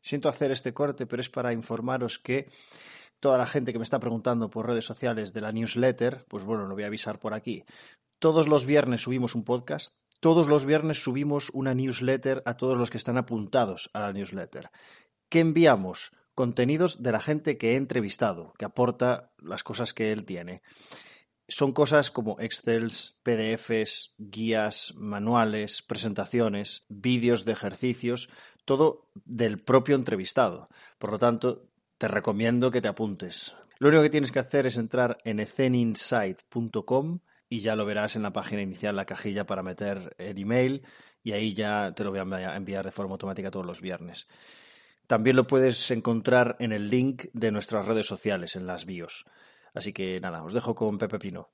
Siento hacer este corte, pero es para informaros que toda la gente que me está preguntando por redes sociales de la newsletter, pues bueno, lo voy a avisar por aquí. Todos los viernes subimos un podcast, todos los viernes subimos una newsletter a todos los que están apuntados a la newsletter. ¿Qué enviamos? Contenidos de la gente que he entrevistado, que aporta las cosas que él tiene. Son cosas como Excels, PDFs, guías, manuales, presentaciones, vídeos de ejercicios, todo del propio entrevistado. Por lo tanto, te recomiendo que te apuntes. Lo único que tienes que hacer es entrar en eceninsight.com y ya lo verás en la página inicial, la cajilla para meter el email y ahí ya te lo voy a enviar de forma automática todos los viernes. También lo puedes encontrar en el link de nuestras redes sociales, en las bios. Así que nada, os dejo con Pepe Pino.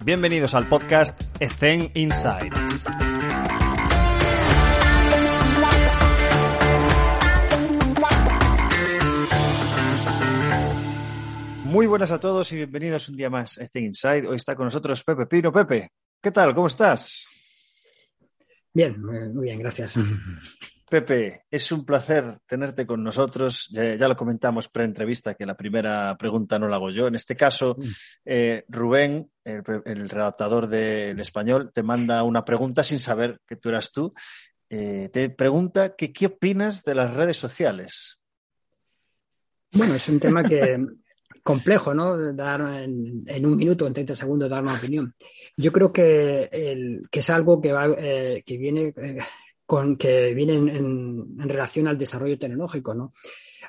Bienvenidos al podcast Ethen Inside. Muy buenas a todos y bienvenidos un día más a Ethen Inside. Hoy está con nosotros Pepe Pino. Pepe, ¿qué tal? ¿Cómo estás? Bien, muy bien, gracias. Pepe, es un placer tenerte con nosotros. Ya, lo comentamos pre-entrevista que la primera pregunta no la hago yo. En este caso, mm. eh, Rubén, el, redactador del español, te manda una pregunta sin saber que tú eras tú. Eh, te pregunta que qué opinas de las redes sociales. Bueno, es un tema que complejo, ¿no? Dar en, un minuto, en 30 segundos, dar una opinión. Yo creo que, el, que es algo que, va, eh, que viene con, que vienen en, en, relación al desarrollo tecnológico, ¿no?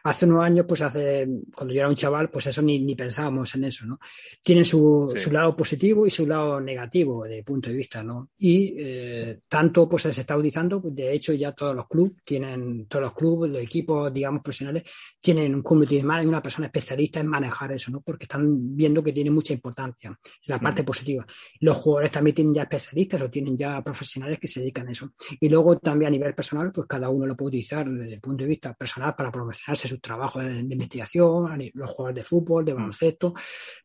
Hace unos años, pues hace, cuando yo era un chaval, pues eso ni, ni pensábamos en eso, ¿no? Tienen su, su, lado positivo y su lado negativo de punto de vista, ¿no? Y eh, tanto pues se está utilizando, pues, de hecho ya todos los clubes tienen, todos los clubes, los equipos, digamos, profesionales, tienen un community manager, una persona especialista en manejar eso, ¿no? Porque están viendo que tiene mucha importancia, la parte positiva. Los jugadores también tienen ya especialistas o tienen ya profesionales que se dedican a eso. Y luego también a nivel personal, pues cada uno lo puede utilizar desde el punto de vista personal para promocionarse sus trabajos de, investigación, los jugadores de fútbol, de mm. baloncesto,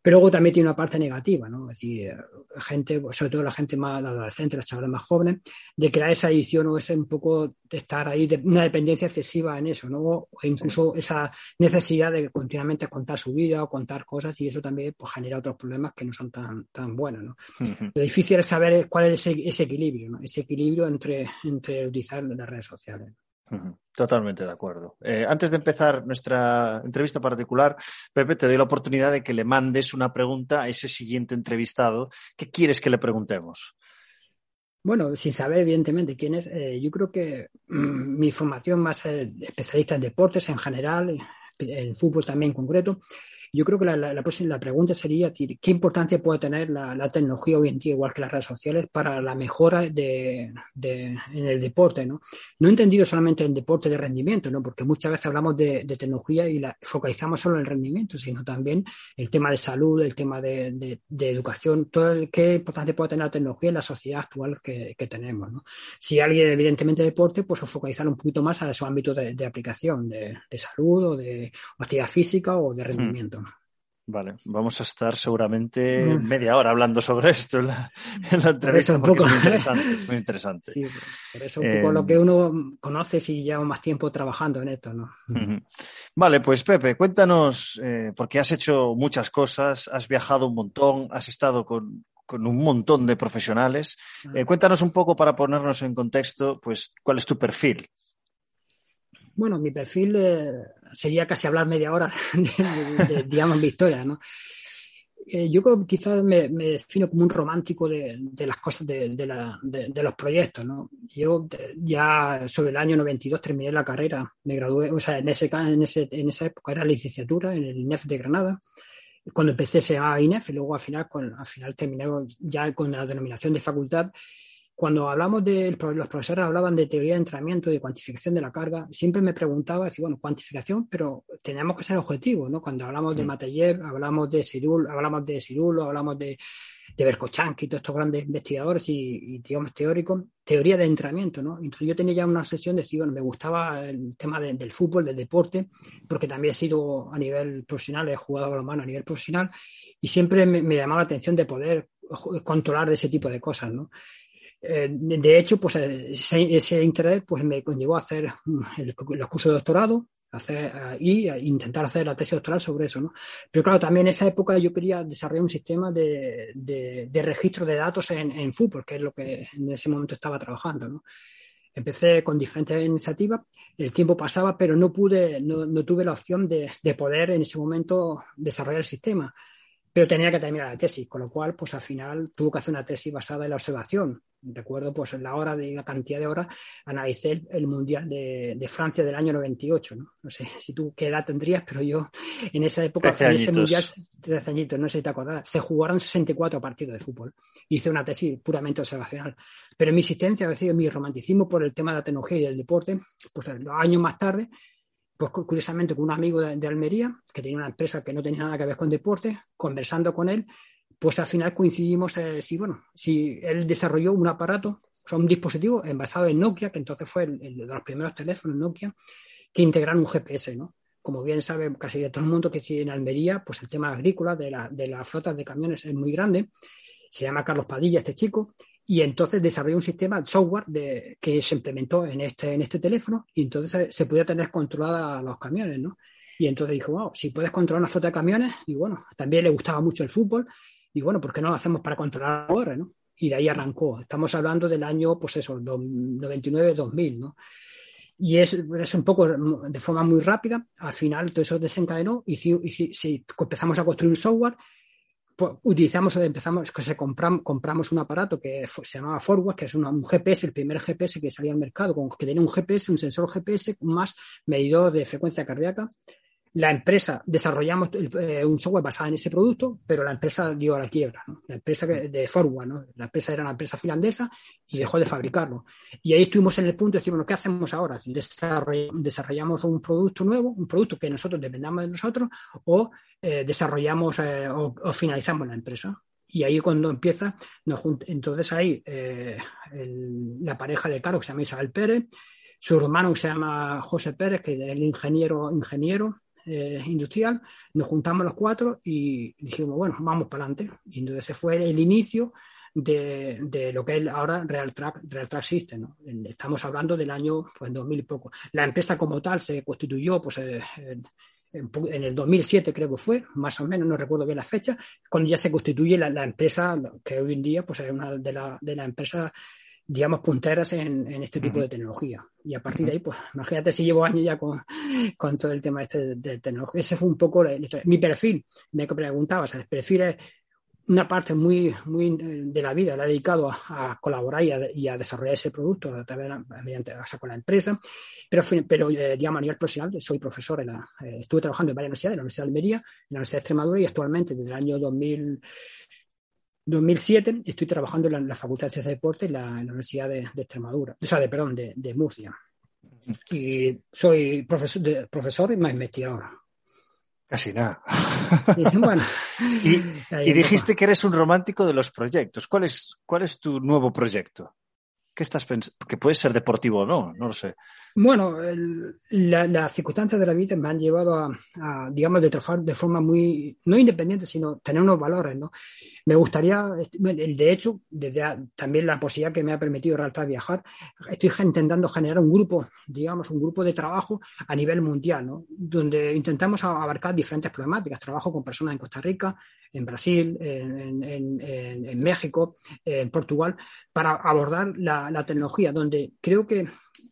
pero luego también tiene una parte negativa, ¿no? Es decir, eh, gente, sobre todo la gente más adolescente, los chavales más jóvenes, de crear esa edición o ese un poco de estar ahí, de una dependencia excesiva en eso, ¿no? O incluso esa necesidad de continuamente contar su vida o contar cosas y eso también pues, genera otros problemas que no son tan, tan buenos, ¿no? Lo difícil es saber cuál es ese, ese equilibrio, ¿no? Ese equilibrio entre, entre utilizar las redes sociales. Totalmente de acuerdo. Eh, antes de empezar nuestra entrevista particular, Pepe, te doy la oportunidad de que le mandes una pregunta a ese siguiente entrevistado. ¿Qué quieres que le preguntemos? Bueno, sin saber evidentemente quién es, eh, yo creo que mm, mi formación más especialista en deportes en general, en fútbol también en concreto, yo creo que la, la, la, pregunta sería qué importancia puede tener la, tecnología hoy en día, igual que las redes sociales, para la mejora de, en el deporte, ¿no? No entendido solamente en deporte de rendimiento, ¿no? Porque muchas veces hablamos de, tecnología y la focalizamos solo en el rendimiento, sino también el tema de salud, el tema de, educación, todo el, qué importancia puede tener la tecnología en la sociedad actual que, tenemos, ¿no? Si alguien evidentemente de deporte, pues focalizar un poquito más a su ámbito de, aplicación, de, salud o de actividad física o de hmm. rendimiento. Vale, vamos a estar seguramente mm. media hora hablando sobre esto en la, entrevista porque es muy interesante. Es muy interesante. Sí, por eso un poco lo em, que uno conoce si lleva más tiempo trabajando en esto, ¿no? Vale, pues Pepe, cuéntanos, eh, porque has hecho muchas cosas, has viajado un montón, has estado con, con un montón de profesionales. Eh, cuéntanos un poco para ponernos en contexto, pues, cuál es tu perfil. Bueno, mi perfil eh, sería casi hablar media hora de, digamos, mi historia, ¿no? Eh, yo quizás me, defino como un romántico de, las cosas, de, los proyectos, ¿no? Yo ya sobre el año 92 terminé la carrera, me gradué, o sea, en, ese, en, ese, en esa época era licenciatura en el INEF de Granada. Cuando empecé se llamaba INEF y luego al final, con, al final terminé ya con la denominación de facultad cuando hablamos de, los profesores hablaban de teoría de entrenamiento y de cuantificación de la carga, siempre me preguntaba, si, bueno, cuantificación, pero teníamos que ser objetivos, ¿no? Cuando hablamos de Mateyev, hablamos de Sirul, hablamos de Sirulo, hablamos de, de Berkochanki, todos estos grandes investigadores y, digamos, teóricos, teoría de entrenamiento, ¿no? Entonces yo tenía ya una sesión de decir, bueno, me gustaba el tema del fútbol, del deporte, porque también he sido a nivel profesional, he jugado a la mano a nivel profesional, y siempre me, me llamaba la atención de poder controlar ese tipo de cosas, ¿no? Eh, de hecho, pues ese, interés pues, me conllevó a hacer los cursos de doctorado hacer, y intentar hacer la tesis doctoral sobre eso. ¿no? Pero claro, también en esa época yo quería desarrollar un sistema de, de, registro de datos en, en, fútbol, que es lo que en ese momento estaba trabajando. ¿no? Empecé con diferentes iniciativas, el tiempo pasaba, pero no pude, no, no tuve la opción de, de, poder en ese momento desarrollar el sistema. Pero tenía que terminar la tesis, con lo cual, pues al final tuve que hacer una tesis basada en la observación, recuerdo pues en la hora de la cantidad de horas analicé el, Mundial de, Francia del año 98, ¿no? No sé si tú qué edad tendrías, pero yo en esa época, en ese Mundial, 13 añitos, no sé si te acuerdas, se jugaron 64 partidos de fútbol. Hice una tesis puramente observacional. Pero mi existencia, es decir, mi romanticismo por el tema de la tecnología y del deporte, pues años más tarde, pues curiosamente con un amigo de, de Almería, que tenía una empresa que no tenía nada que ver con deporte, conversando con él, pues al final coincidimos eh, si, bueno, si él desarrolló un aparato, o un dispositivo basado en Nokia, que entonces fue el, de los primeros teléfonos Nokia, que integraron un GPS, ¿no? Como bien sabe casi todo el mundo que si en Almería, pues el tema agrícola de, la, de las flotas de camiones es muy grande. Se llama Carlos Padilla este chico, y entonces desarrolló un sistema de software de, que se implementó en este, en este teléfono y entonces se, se podía tener controlada los camiones, ¿no? Y entonces dijo, wow, si puedes controlar una flota de camiones, y bueno, también le gustaba mucho el fútbol, y bueno, ¿por qué no lo hacemos para controlar ahora, no? Y de ahí arrancó. Estamos hablando del año, pues eso, 99-2000, ¿no? Y es, es, un poco de forma muy rápida. Al final todo eso desencadenó y si, y si, si empezamos a construir un software, pues utilizamos, empezamos, que se compramos, compramos un aparato que se llamaba Forward, que es un GPS, el primer GPS que salía al mercado, con, que tenía un GPS, un sensor GPS más medidor de frecuencia cardíaca la empresa, desarrollamos eh, un software basado en ese producto, pero la empresa dio a la quiebra, ¿no? La empresa de Forward, ¿no? La empresa era una empresa finlandesa y dejó de fabricarlo. Y ahí estuvimos en el punto de decir, bueno, ¿qué hacemos ahora? ¿Desarrollamos un producto nuevo, un producto que nosotros dependamos de nosotros, o eh, desarrollamos eh, o, finalizamos la empresa? Y ahí cuando empieza, nos entonces ahí la pareja de Caro, que se llama Isabel Pérez, su hermano que se llama José Pérez, que es el ingeniero, ingeniero, eh, industrial, nos juntamos los cuatro y dijimos, bueno, vamos para adelante. Y entonces ese fue el inicio de, de, lo que es ahora Real Track, Real Track System. Estamos hablando del año pues, 2000 y poco. La empresa como tal se constituyó pues, eh, en, el 2007 creo que fue, más o menos, no recuerdo bien la fecha, cuando ya se constituye la, la empresa que hoy en día pues, es una de las de la empresas digamos, punteras en, en este tipo de tecnología. Y a partir de ahí, pues, imagínate si llevo años ya con, con todo el tema este de, tecnología. Ese fue un poco mi perfil. Me preguntaba, ¿sabes? Perfil es una parte muy, muy de la vida, la he dedicado a, colaborar y a, y a, desarrollar ese producto a través mediante, o sea, con la empresa. Pero, pero eh, digamos, a nivel profesional, soy profesor en la, eh, estuve trabajando en varias universidades, en la Universidad de Almería, en la Universidad de Extremadura y actualmente desde el año 2000, 2007 estoy trabajando en la, Facultad de Ciencias de Deporte en la, Universidad de, Extremadura, o sea, de, perdón, de, Murcia. Y soy profesor, de, profesor y más investigador. Casi nada. y, dijiste que eres un romántico de los proyectos. ¿Cuál es, cuál es tu nuevo proyecto? ¿Qué estás pensando? Que puede ser deportivo o no, no lo sé. Bueno, las circunstancias de la vida me han llevado a, digamos, de trabajar de forma muy, no independiente, sino tener unos valores, ¿no? Me gustaría, de hecho, desde también la posibilidad que me ha permitido realmente viajar, estoy intentando generar un grupo, digamos, un grupo de trabajo a nivel mundial, ¿no? Donde intentamos abarcar diferentes problemáticas. Trabajo con personas en Costa Rica, en Brasil, en, en, en México, en Portugal, para abordar la, la tecnología, donde creo que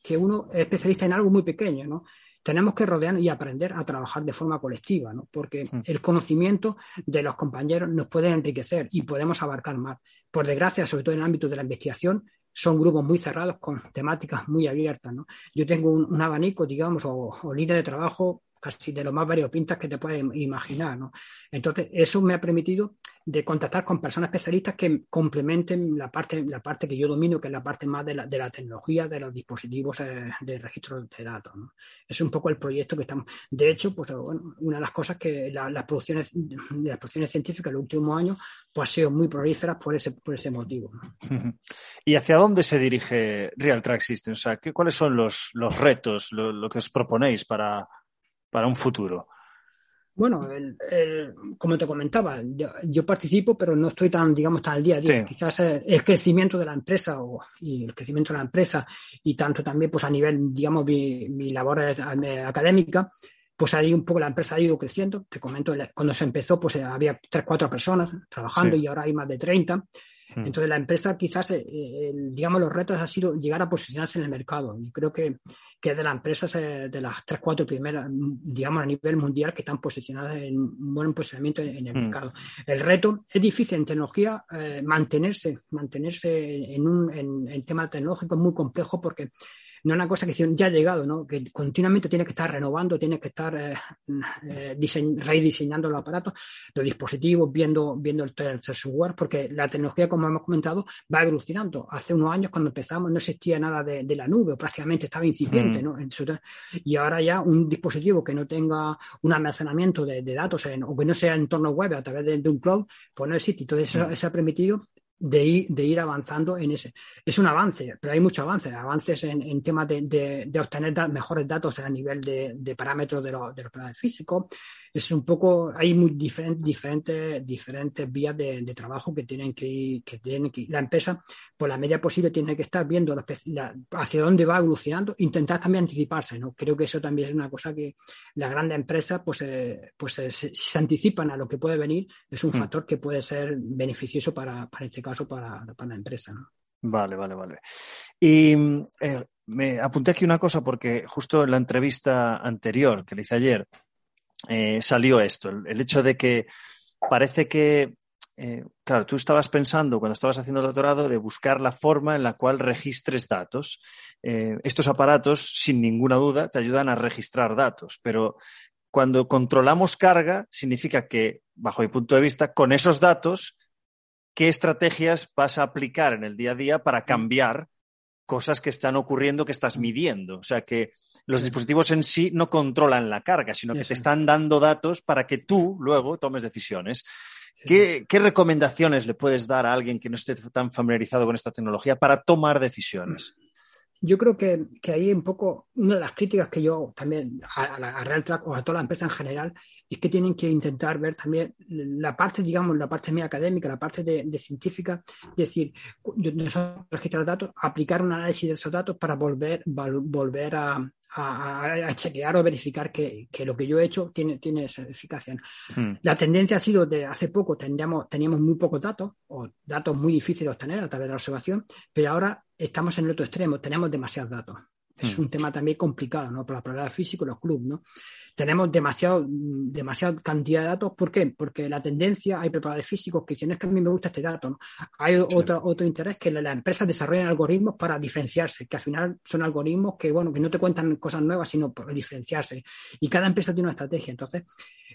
que uno es especialista en algo muy pequeño, ¿no? Tenemos que rodearnos y aprender a trabajar de forma colectiva, ¿no? Porque el conocimiento de los compañeros nos puede enriquecer y podemos abarcar más. Por desgracia, sobre todo en el ámbito de la investigación, son grupos muy cerrados con temáticas muy abiertas, ¿no? Yo tengo un, abanico, digamos, o, o línea de trabajo casi de lo más variopintas que te puedes imaginar, ¿no? Entonces, eso me ha permitido de contactar con personas especialistas que complementen la parte, la parte que yo domino, que es la parte más de la, de la tecnología, de los dispositivos eh, de registro de datos. Es un poco el proyecto que estamos... De hecho, pues una de las cosas que las producciones, las producciones científicas en los últimos años pues, han sido muy prolíferas por ese, por ese motivo. ¿Y hacia dónde se dirige Real Track System? ¿qué, ¿cuáles son los, los retos, lo que os proponéis para, para un futuro? Bueno, como te comentaba, yo, participo, pero no estoy tan, digamos, tan al día a día. Quizás el crecimiento de la empresa o, y el crecimiento de la empresa y tanto también, pues a nivel, digamos, mi, labor académica, pues ahí un poco la empresa ha ido creciendo. Te comento, cuando se empezó, pues había tres, cuatro personas trabajando y ahora hay más de 30. Hmm. Entonces la empresa quizás, eh, digamos, los retos ha sido llegar a posicionarse en el mercado. Y creo que que de las empresas de las tres, cuatro primeras, digamos, a nivel mundial que están posicionadas en un buen posicionamiento en, el hmm. mercado. El reto es difícil en tecnología eh, mantenerse, mantenerse en un en, tema tecnológico muy complejo porque no es una cosa que ya ha llegado, ¿no? que continuamente tiene que estar renovando, tiene que estar eh, eh, rediseñando los aparatos, los dispositivos, viendo, viendo el, software, porque la tecnología, como hemos comentado, va evolucionando. Hace unos años, cuando empezamos, no existía nada de, la nube, prácticamente estaba incipiente, mm. ¿no? Y ahora ya un dispositivo que no tenga un almacenamiento de, datos o que no sea en entorno web a través de, un cloud, pues no existe. Entonces, eso, mm. eso ha permitido de ir, de ir avanzando en ese. Es un avance, pero hay mucho avance, avances en, en temas de, de, obtener mejores datos a nivel de, parámetros de, los de los planes físicos, es un poco, hay muy diferentes, diferentes vías de, trabajo que tienen que ir, que tienen que la empresa, por la medida posible, tiene que estar viendo hacia dónde va evolucionando, intentar también anticiparse, ¿no? Creo que eso también es una cosa que las grandes empresas, pues, eh, pues eh, se, anticipan a lo que puede venir, es un hmm. factor que puede ser beneficioso para, para este caso, para, para la empresa, ¿no? Vale, vale, vale. Y eh, me apunté aquí una cosa porque justo en la entrevista anterior que le hice ayer, eh, salió esto, el, hecho de que parece que, eh, claro, tú estabas pensando cuando estabas haciendo el doctorado de buscar la forma en la cual registres datos. Eh, estos aparatos, sin ninguna duda, te ayudan a registrar datos, pero cuando controlamos carga, significa que, bajo mi punto de vista, con esos datos, ¿qué estrategias vas a aplicar en el día a día para cambiar cosas que están ocurriendo que estás midiendo. O sea que los dispositivos en sí no controlan la carga, sino que te están dando datos para que tú luego tomes decisiones. ¿Qué, recomendaciones le puedes dar a alguien que no esté tan familiarizado con esta tecnología para tomar decisiones? Yo creo que, que ahí un poco, una de las críticas que yo también a, a, Real Track o a toda la empresa en general es que tienen que intentar ver también la parte, digamos, la parte mía académica, la parte de, científica, es decir, nosotros registrar datos, aplicar un análisis de esos datos para volver, volver a, a, chequear o verificar que, que, lo que yo he hecho tiene, tiene esa eficacia. Hmm. La tendencia ha sido de hace poco teníamos, teníamos muy pocos datos o datos muy difíciles de obtener a través de la observación, pero ahora estamos en el otro extremo, tenemos demasiados datos. Es hmm. un tema también complicado, ¿no? Para la pruebas físico, los clubes, ¿no? Tenemos demasiado, demasiada cantidad de datos. ¿Por qué? Porque la tendencia, hay preparadores físicos que dicen es que a mí me gusta este dato. ¿no? Hay otro, otro interés que las empresas desarrollan algoritmos para diferenciarse, que al final son algoritmos que, bueno, que no te cuentan cosas nuevas, sino para diferenciarse. Y cada empresa tiene una estrategia. Entonces,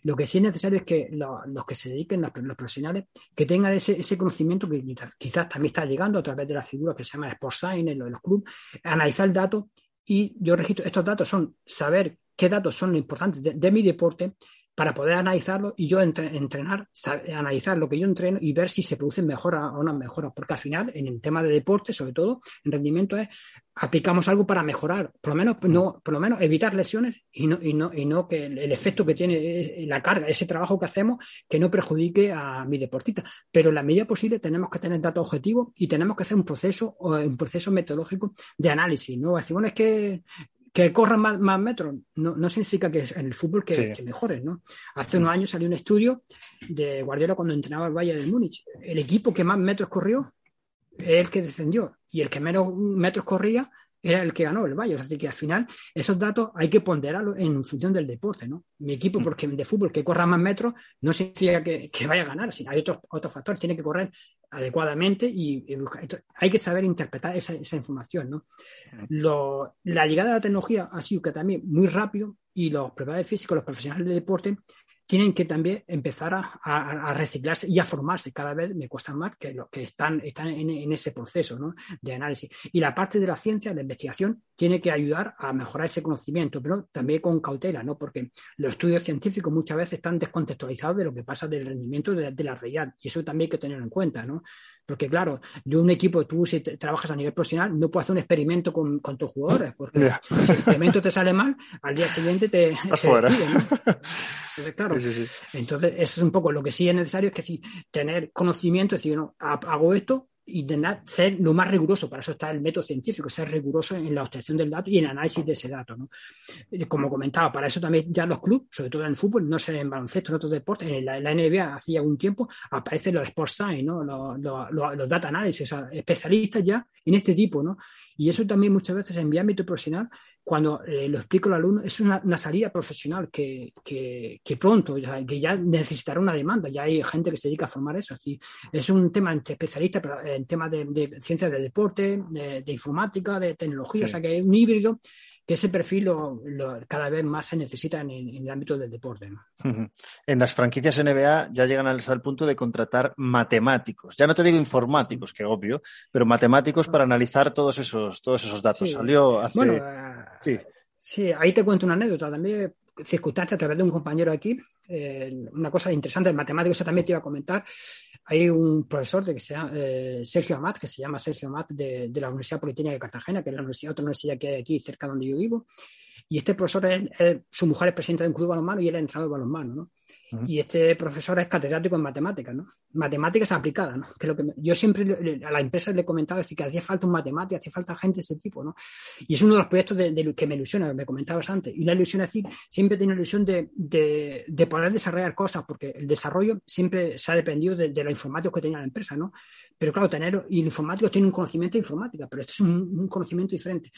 lo que sí es necesario es que los que se dediquen, los, profesionales, que tengan ese, ese conocimiento que quizás, también está llegando a través de la figura que se llama Sport Science, en los clubes, analizar el dato y yo registro, estos datos son saber qué datos son importantes de, mi deporte para poder analizarlo y yo entrenar, analizar lo que yo entreno y ver si se producen mejoras o no mejoras. Porque al final, en el tema de deporte, sobre todo, en rendimiento, es aplicamos algo para mejorar, por lo menos, no, por lo menos evitar lesiones y no, y no, y no que el, efecto que tiene la carga, ese trabajo que hacemos, que no perjudique a mi deportista. Pero en la medida posible tenemos que tener datos objetivos y tenemos que hacer un proceso, un proceso metodológico de análisis. ¿no? Bueno, es que que corran más, más metros no, no, significa que en el fútbol que, que mejoren, ¿no? Hace unos años salió un estudio de Guardiola cuando entrenaba el Valle del Múnich. El equipo que más metros corrió es el que descendió y el que menos metros corría era el que ganó el Bayern. Así que al final esos datos hay que ponderarlos en función del deporte, ¿no? Mi equipo, porque de fútbol que corra más metros no significa que, vaya a ganar, sino hay otros otro factores, tiene que correr adecuadamente y, hay que saber interpretar esa, esa información, ¿no? Lo, la llegada de la tecnología ha sido que también muy rápido y los preparadores físicos, los profesionales de deporte, tienen que también empezar a, reciclarse y a formarse. Cada vez me cuesta más que los que están, están en, ese proceso de análisis. Y la parte de la ciencia, la investigación, tiene que ayudar a mejorar ese conocimiento, pero también con cautela, ¿no? porque los estudios científicos muchas veces están descontextualizados de lo que pasa del rendimiento de, la realidad. Y eso también hay que tenerlo en cuenta. ¿no? Porque claro, yo un equipo, tú si trabajas a nivel profesional, no puedes hacer un experimento con, tus jugadores, porque si el experimento te sale mal, al día siguiente te... Estás fuera. Entonces, claro, entonces eso es un poco lo que sí es necesario, es que sí, tener conocimiento, es decir, no, hago esto, intentar ser lo más riguroso, para eso está el método científico, ser riguroso en la obtención del dato y en el análisis de ese dato. ¿no? Como comentaba, para eso también ya los clubes, sobre todo en el fútbol, no sé, en baloncesto, en otros deportes, en la, NBA hacía algún tiempo, aparecen los sports science, ¿no? los, data analysis, especialistas ya en este tipo, ¿no? Y eso también muchas veces en mi ámbito profesional, cuando eh, lo explico al alumno, es una, salida profesional que, que, pronto, que ya necesitará una demanda. Ya hay gente que se dedica a formar eso. Es un tema entre especialistas, pero en temas de, de ciencias del deporte, de, informática, de tecnología, o sea que hay un híbrido que ese perfil lo, cada vez más se necesita en, el ámbito del deporte. En las franquicias NBA ya llegan al, punto de contratar matemáticos. Ya no te digo informáticos, que obvio, pero matemáticos para analizar todos esos, todos esos datos. Salió hace. Bueno, sí. sí. ahí te cuento una anécdota también circunstancia a través de un compañero aquí, eh, una cosa interesante, el matemático, eso también te iba a comentar. Hay un profesor de que se llama eh, Sergio Amat, que se llama Sergio Amat de, la Universidad Politécnica de Cartagena, que es la universidad, otra universidad que hay aquí cerca donde yo vivo. Y este profesor, es, su mujer es presidenta de un club balonmano y él es entrenador de balonmano, ¿no? Y este profesor es catedrático en matemáticas, ¿no? Matemáticas aplicadas, ¿no? Que lo que yo siempre a la empresa le he comentado es que hacía falta un matemático, hacía falta gente de ese tipo, ¿no? Y es uno de los proyectos de, que me ilusiona, me comentabas antes. Y la ilusión es decir, siempre la ilusión de, de, poder desarrollar cosas, porque el desarrollo siempre se ha dependido de, los informáticos que tenía la empresa, ¿no? Pero claro, tener, y el informático tiene un conocimiento de informática, pero esto es un conocimiento diferente.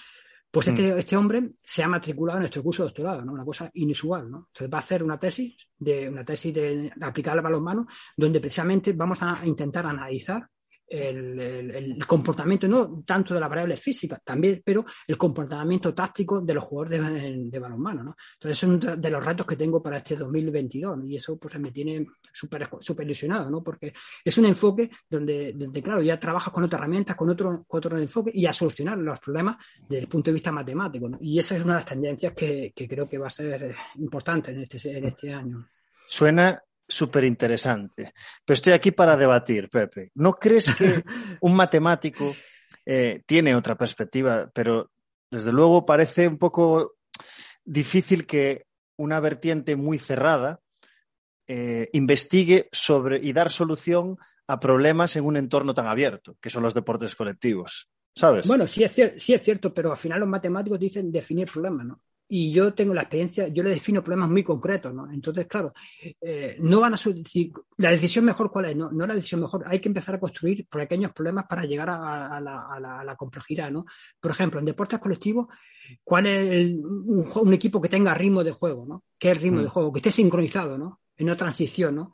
Pues este, mm. este, hombre se ha matriculado en nuestro curso de doctorado, ¿no? Una cosa inusual, ¿no? Entonces va a hacer una tesis, de, una tesis de, de aplicar al balonmano, donde precisamente vamos a intentar analizar el, comportamiento, no tanto de la variable física, también, pero el comportamiento táctico de los jugadores de, balonmano, ¿no? Entonces, es uno de los retos que tengo para este 2022, y eso pues me tiene súper super ilusionado, ¿no? Porque es un enfoque donde, donde, claro, ya trabajas con otras herramientas, con otro, con otro enfoque y a solucionar los problemas desde el punto de vista matemático, Y esa es una de las tendencias que, que creo que va a ser importante en este, en este año. Suena súper interesante. Pero estoy aquí para debatir, Pepe. ¿No crees que un matemático eh, tiene otra perspectiva, pero desde luego parece un poco difícil que una vertiente muy cerrada eh, investigue sobre y dar solución a problemas en un entorno tan abierto, que son los deportes colectivos. ¿Sabes? Bueno, sí es, sí es cierto, pero al final los matemáticos dicen definir problemas, ¿no? Y yo tengo la experiencia, yo le defino problemas muy concretos, ¿no? Entonces, claro, eh, no van a decir, la decisión mejor cuál es, no, no la decisión mejor, hay que empezar a construir pequeños problemas para llegar a, la, complejidad, ¿no? Por ejemplo, en deportes colectivos, ¿cuál es un, equipo que tenga ritmo de juego, ¿no? ¿Qué es ritmo de mm. juego? Que esté sincronizado, ¿no? En una transición, ¿no?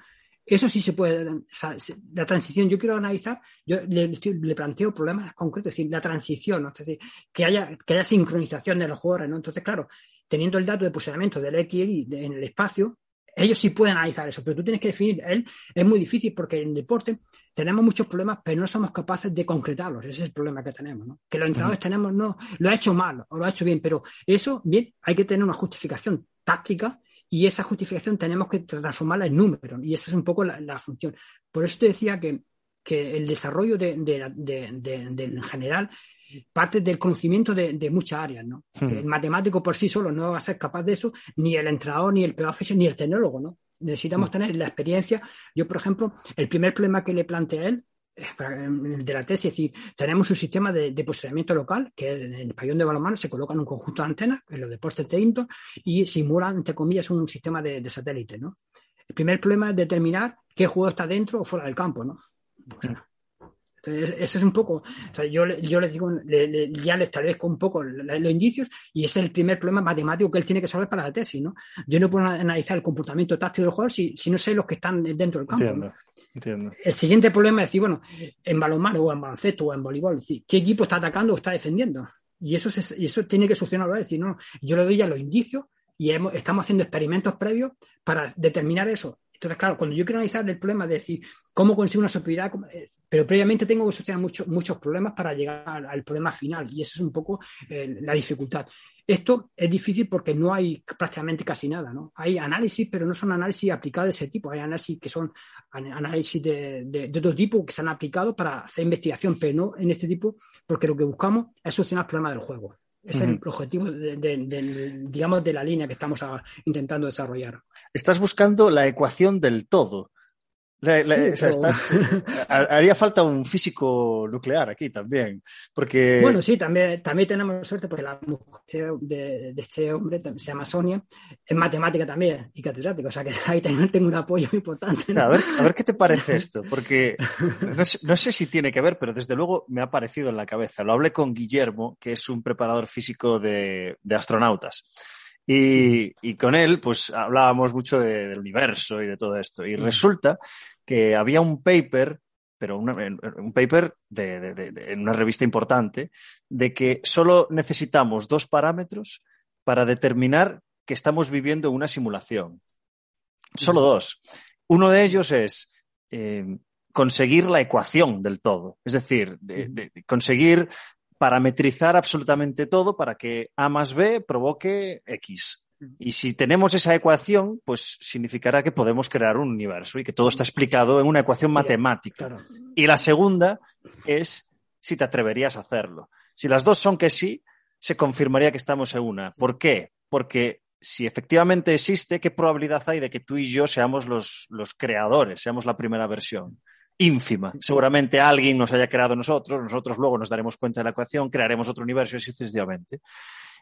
Eso sí se puede, la transición, yo quiero analizar, yo le, planteo problemas concretos, es decir, la transición, ¿no? es decir, que haya, que haya sincronización de los jugadores, ¿no? Entonces, claro, teniendo el dato de posicionamiento del X y en el espacio, ellos sí pueden analizar eso, pero tú tienes que definir, él es muy difícil porque en deporte tenemos muchos problemas, pero no somos capaces de concretarlos. Ese es el problema que tenemos, ¿no? Que los entrenadores tenemos, no, lo ha hecho mal o lo ha hecho bien, pero eso, bien, hay que tener una justificación táctica y esa justificación tenemos que transformarla en número, y esa es un poco la, función. Por eso te decía que, que el desarrollo de, en general parte del conocimiento de, muchas áreas, ¿no? Hmm. el matemático por sí solo no va a ser capaz de eso, ni el entrenador, ni el pedagogista, ni el tecnólogo, ¿no? Necesitamos hmm. tener la experiencia. Yo, por ejemplo, el primer problema que le planteé a él de la tesis, es decir, tenemos un sistema de, posicionamiento local que en el pabellón de balonmano se colocan un conjunto de antenas en los deportes de INTO y simulan, entre comillas, un sistema de, satélite, ¿no? El primer problema es determinar qué juego está dentro o fuera del campo, ¿no? entonces, ese es un poco, o sea, yo, yo les digo, ya le establezco un poco los indicios y ese es el primer problema matemático que él tiene que resolver para la tesis, ¿no? Yo no puedo analizar el comportamiento táctico del jugador si, si no sé los que están dentro del campo. El siguiente problema es decir, bueno, en balonmano o en baloncesto o en voleibol, ¿qué equipo está atacando o está defendiendo? Y eso, eso tiene que solucionarlo. Es decir, no, yo le doy ya los indicios y estamos haciendo experimentos previos para determinar eso. Entonces, claro, cuando yo quiero analizar el problema de decir cómo consigo una superioridad, eh, pero previamente tengo que solucionar muchos muchos problemas para llegar al, problema final y eso es un poco eh, la dificultad. Esto es difícil porque no hay prácticamente casi nada, ¿no? Hay análisis, pero no son análisis aplicados de ese tipo. Hay análisis que son análisis de, de, otro tipo que se han aplicado para hacer investigación, pero no en este tipo, porque lo que buscamos es solucionar el problema del juego. Ese es el objetivo, de, digamos, de la línea que estamos intentando desarrollar. Estás buscando la ecuación del todo. Haría falta un físico nuclear aquí también, porque... Bueno, sí, también, también tenemos suerte porque la mujer de, este hombre se llama Sonia, es matemática también y catedrática, o sea que ahí también tengo un apoyo importante. A, ver, a ver qué te parece esto, porque no sé, si tiene que ver, pero desde luego me ha parecido en la cabeza. Lo hablé con Guillermo, que es un preparador físico de, de astronautas. Y, con él, pues hablábamos mucho del universo y de todo esto. Y resulta que había un paper, pero un paper de, en una revista importante, de que solo necesitamos dos parámetros para determinar que estamos viviendo una simulación. Solo dos. Uno de ellos es eh, conseguir la ecuación del todo, es decir, de, conseguir parametrizar absolutamente todo para que A más B provoque X. Y si tenemos esa ecuación, pues significará que podemos crear un universo y que todo está explicado en una ecuación matemática. Y la segunda es si te atreverías a hacerlo. Si las dos son que sí, se confirmaría que estamos en una. ¿Por qué? Porque si efectivamente existe, ¿qué probabilidad hay de que tú y yo seamos los, los creadores, seamos la primera versión? Ínfima. Seguramente alguien nos haya creado nosotros, nosotros luego nos daremos cuenta de la ecuación, crearemos otro universo y así sucesivamente.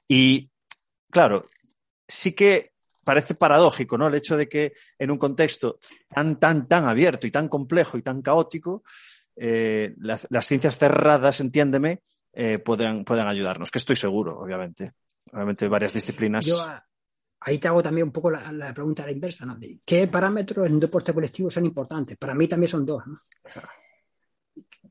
Y claro, sí que parece paradójico, ¿no? El hecho de que en un contexto tan, tan, tan abierto y tan complejo y tan caótico, eh, las, ciencias cerradas, entiéndeme, eh, puedan, ayudarnos, que estoy seguro, obviamente. Obviamente varias disciplinas. Yo ahí te hago también un poco la, pregunta a la inversa, ¿no? ¿Qué parámetros en un deporte colectivo son importantes? Para mí también son dos,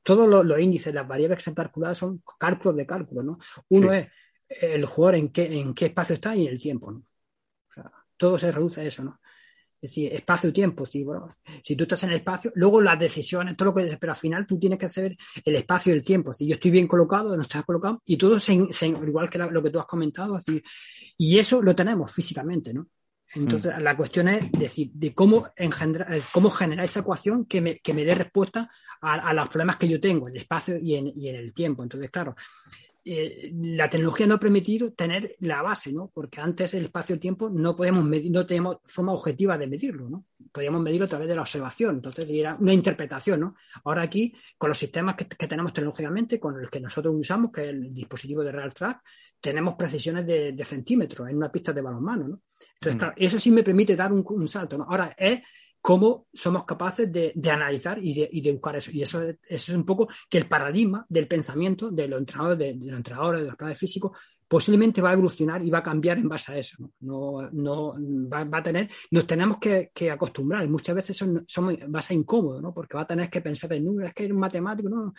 todos los, índices, las variables que se han calculado son cálculos de cálculo, ¿no? Uno es el jugador en qué, en qué espacio está y en el tiempo, ¿no? O sea, todo se reduce a eso, ¿no? Es decir, espacio-tiempo, si, si tú estás en el espacio, luego las decisiones, todo lo que pero al final tú tienes que hacer el espacio y el tiempo. Si yo estoy bien colocado, no estás colocado, y todo se, igual que lo que tú has comentado, y eso lo tenemos físicamente, ¿no? Entonces, mm. la cuestión es decir, de cómo, engendrar, cómo generar esa ecuación que me, que me dé respuesta a, a, los problemas que yo tengo en el espacio y en, y en el tiempo. Entonces, claro, eh, la tecnología no ha permitido tener la base, ¿no? Porque antes el espacio-tiempo no podemos medir, no tenemos forma objetiva de medirlo, ¿no? Podíamos medirlo a través de la observación, entonces era una interpretación, ¿no? Ahora aquí, con los sistemas que, tenemos tecnológicamente, con el que nosotros usamos, que es el dispositivo de Real Track, tenemos precisiones de, centímetros en una pista de balonmano, ¿no? Entonces, claro, eso sí me permite dar un, un salto, ¿no? Ahora es cómo somos capaces de, analizar y de, buscar eso. Y eso, es un poco que el paradigma del pensamiento de los entrenadores, de, los entrenadores, de los planes físicos, posiblemente va a evolucionar y va a cambiar en base a eso. No, va, a tener, nos tenemos que, acostumbrar. Muchas veces va a ser incómodo, ¿no? Porque va a tener que pensar en números, es que eres un matemático, no.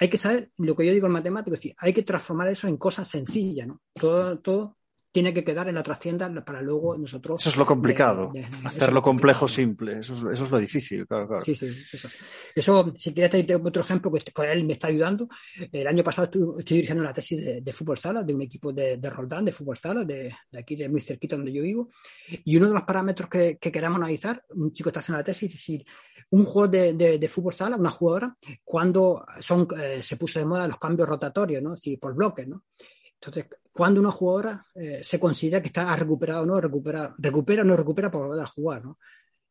Hay que saber lo que yo digo en matemático, es decir, hay que transformar eso en cosas sencillas, ¿no? Todo, todo tiene que quedar en la trastienda para luego nosotros. Eso es lo complicado, hacerlo complejo simple, eso es, eso es, lo difícil, claro, claro. Sí, sí, eso. eso si quieres, te tengo otro ejemplo que con él me está ayudando. El año pasado estoy, dirigiendo una tesis de, fútbol sala de un equipo de, de Roldán, de fútbol sala, de, aquí, de muy cerquita donde yo vivo. Y uno de los parámetros que, queremos analizar, un chico está haciendo la tesis, es decir, un juego de, fútbol sala, una jugadora, cuando son, eh, se puso de moda los cambios rotatorios, ¿no? Sí, por bloques, ¿no? Entonces, cuando una jugadora eh, se considera que está recuperado o no, recupera, recupera o no recupera por volver a jugar, ¿no?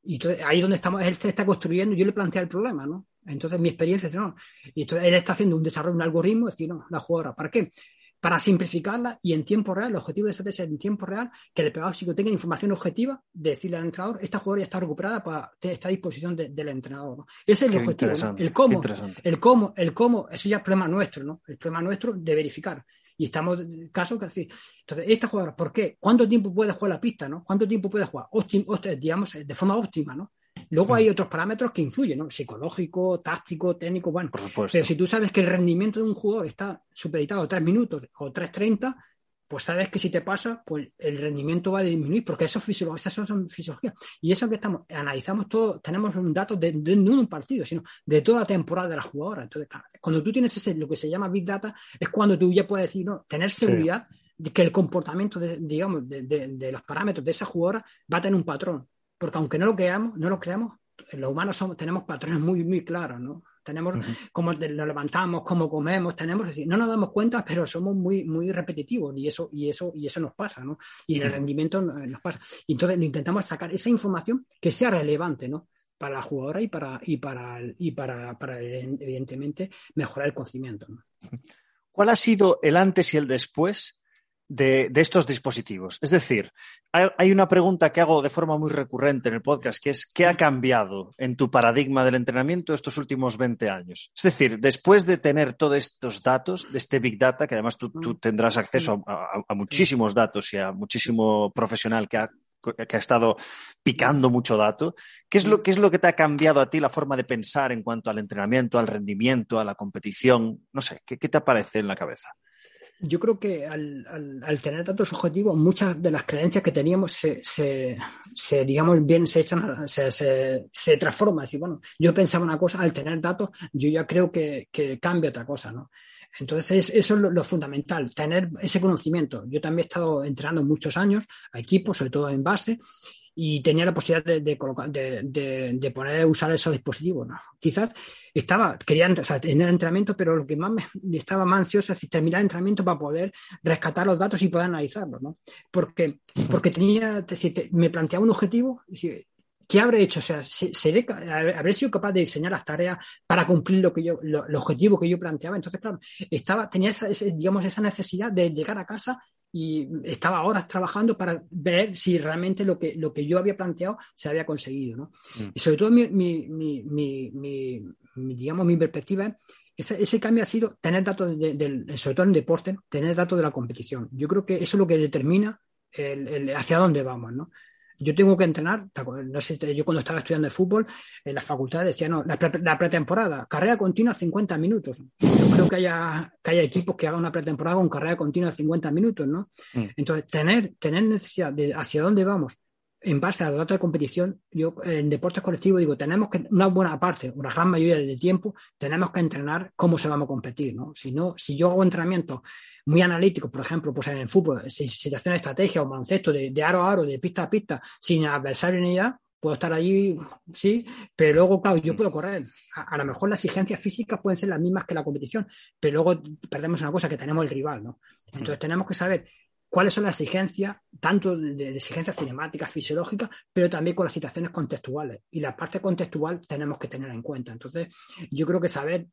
Y entonces, ahí es donde estamos, él está construyendo, yo le planteé el problema, ¿no? Entonces mi experiencia es, no, y entonces él está haciendo un desarrollo, un algoritmo, es decir, no, la jugadora, ¿para qué? Para simplificarla y en tiempo real, el objetivo de esa tesis en tiempo real, que el pedagógico tenga información objetiva de decirle al entrenador, esta jugadora ya está recuperada para estar a disposición del entrenador. ¿no? Ese es el objetivo, El cómo, el cómo, el cómo, eso ya es problema nuestro, ¿no? El problema nuestro de verificar. Y estamos en caso que así. Entonces, esta jugadora, ¿por qué? ¿Cuánto tiempo puede jugar la pista, no? ¿Cuánto tiempo puede jugar? digamos, de forma óptima, ¿no? Luego hay otros parámetros que influyen, ¿no? Psicológico, táctico, técnico, bueno. Pero si tú sabes que el rendimiento de un jugador está supeditado a 3 minutos o 3.30, pues sabes que si te pasa, pues el rendimiento va a disminuir, porque eso es esas son fisiologías. Y eso que estamos, analizamos todo, tenemos un dato de, no de un partido, sino de toda la temporada de la jugadora. Entonces, cuando tú tienes ese, lo que se llama Big Data, es cuando tú ya puedes decir, no, tener seguridad de que el comportamiento, de, digamos, de, los parámetros de esa jugadora va a tener un patrón. Porque aunque no lo creamos, no lo creamos, los humanos somos, tenemos patrones muy, muy claros, ¿no? Tenemos cómo nos levantamos, cómo comemos, tenemos, decir, no nos damos cuenta, pero somos muy, muy repetitivos y eso, y eso, y eso nos pasa, ¿no? Y el rendimiento nos pasa. Y entonces intentamos sacar esa información que sea relevante, ¿no? para la jugadora y para, y para, y para, para evidentemente, mejorar el conocimiento. ¿no? ¿Cuál ha sido el antes y el después de, estos dispositivos. Es decir, hay, una pregunta que hago de forma muy recurrente en el podcast, que es ¿qué ha cambiado en tu paradigma del entrenamiento estos últimos 20 años? Es decir, después de tener todos estos datos, de este Big Data, que además tú, mm. tendrás acceso a, muchísimos datos y a muchísimo profesional que ha, que ha estado picando mucho dato, ¿qué es, lo, ¿qué es lo que te ha cambiado a ti la forma de pensar en cuanto al entrenamiento, al rendimiento, a la competición? No sé, ¿qué, qué te aparece en la cabeza? Yo creo que al, al, tener tantos objetivos, muchas de las creencias que teníamos se, se, digamos, bien se echan, se, se, se transforman. Bueno, yo pensaba una cosa, al tener datos, yo ya creo que, que cambia otra cosa, ¿no? Entonces, eso es lo, fundamental, tener ese conocimiento. Yo también he estado entrenando muchos años a equipos, sobre todo en base, y tenía la posibilidad de, de, de, de, poner, usar esos dispositivos. ¿no? Quizás estaba, quería o sea, tener entrenamiento, pero lo que más me estaba más ansioso es terminar el entrenamiento para poder rescatar los datos y poder analizarlos, ¿no? Porque, porque tenía, si me planteaba un objetivo, ¿qué habré hecho? O sea, ¿seré, ¿habré sido capaz de diseñar las tareas para cumplir lo que yo, lo, el objetivo que yo planteaba? Entonces, claro, estaba, tenía esa, digamos, esa necesidad de llegar a casa y estaba horas trabajando para ver si realmente lo que, lo que yo había planteado se había conseguido. ¿no? Mm. Y sobre todo mi, mi, mi, mi, digamos, mi perspectiva ese, ese, cambio ha sido tener datos, de, sobre todo en deporte, tener datos de la competición. Yo creo que eso es lo que determina el, el hacia dónde vamos. ¿no? Yo tengo que entrenar, no sé, yo cuando estaba estudiando de fútbol, en la facultad decía, no, la, pretemporada, carrera continua 50 minutos. Yo creo que haya, que haya equipos que hagan una pretemporada con carrera continua 50 minutos, ¿no? Mm. Entonces, tener, tener necesidad de hacia dónde vamos en base a los datos de competición, yo en deportes colectivos digo, tenemos que, una buena parte, una gran mayoría del tiempo, tenemos que entrenar cómo se vamos a competir, ¿no? Si no, si yo hago entrenamiento muy analítico, por ejemplo, pues en el fútbol, situación de estrategia o mancesto de, de, aro a aro, de pista a pista, sin adversario ni ya, puedo estar allí, sí, pero luego, claro, yo puedo correr. A, lo mejor las exigencias físicas pueden ser las mismas que la competición, pero luego perdemos una cosa que tenemos el rival, ¿no? Entonces tenemos que saber cuáles son las exigencias, tanto de, exigencias cinemáticas, fisiológicas, pero también con las situaciones contextuales. Y la parte contextual tenemos que tener en cuenta. Entonces, yo creo que saber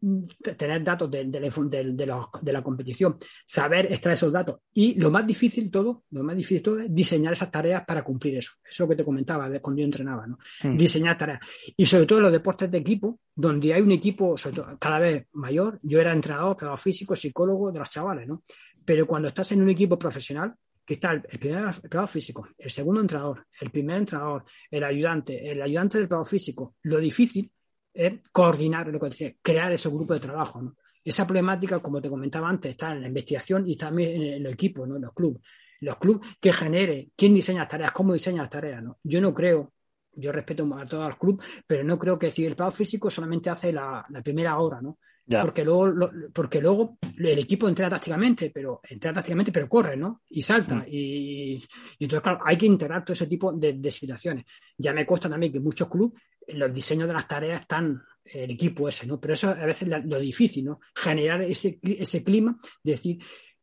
mm, tener datos de, de, la competición, saber extraer esos datos y lo más difícil todo, lo más difícil todo es diseñar esas tareas para cumplir eso. Eso es lo que te comentaba cuando yo entrenaba, ¿no? Hmm. Diseñar tareas. Y sobre todo en los deportes de equipo, donde hay un equipo cada vez mayor, yo era entrenador, pero físico, psicólogo de los chavales, ¿no? Pero cuando estás en un equipo profesional, que está el, primer preparador físico, el segundo entrenador, el primer entrenador, el ayudante, el ayudante del preparador físico, lo difícil es coordinar, lo que decía, crear ese grupo de trabajo. Esa problemática, como te comentaba antes, está en la investigación y también en el equipo, ¿no? en los clubes. Los clubes que genere, quién diseña las tareas, cómo diseña las tareas. ¿no? Yo no creo, yo respeto a todos los clubes, pero no creo que si el preparador físico solamente hace la primera hora, ¿no? Porque luego, porque luego el equipo entra tácticamente, pero entra tácticamente, pero corre, ¿no? Y salta. Y, entonces, claro, hay que integrar todo ese tipo de, situaciones. Ya me consta también que muchos clubes, los diseños de las tareas están el equipo ese, ¿no? Pero eso a veces lo difícil, ¿no? Generar ese, ese clima, de decir,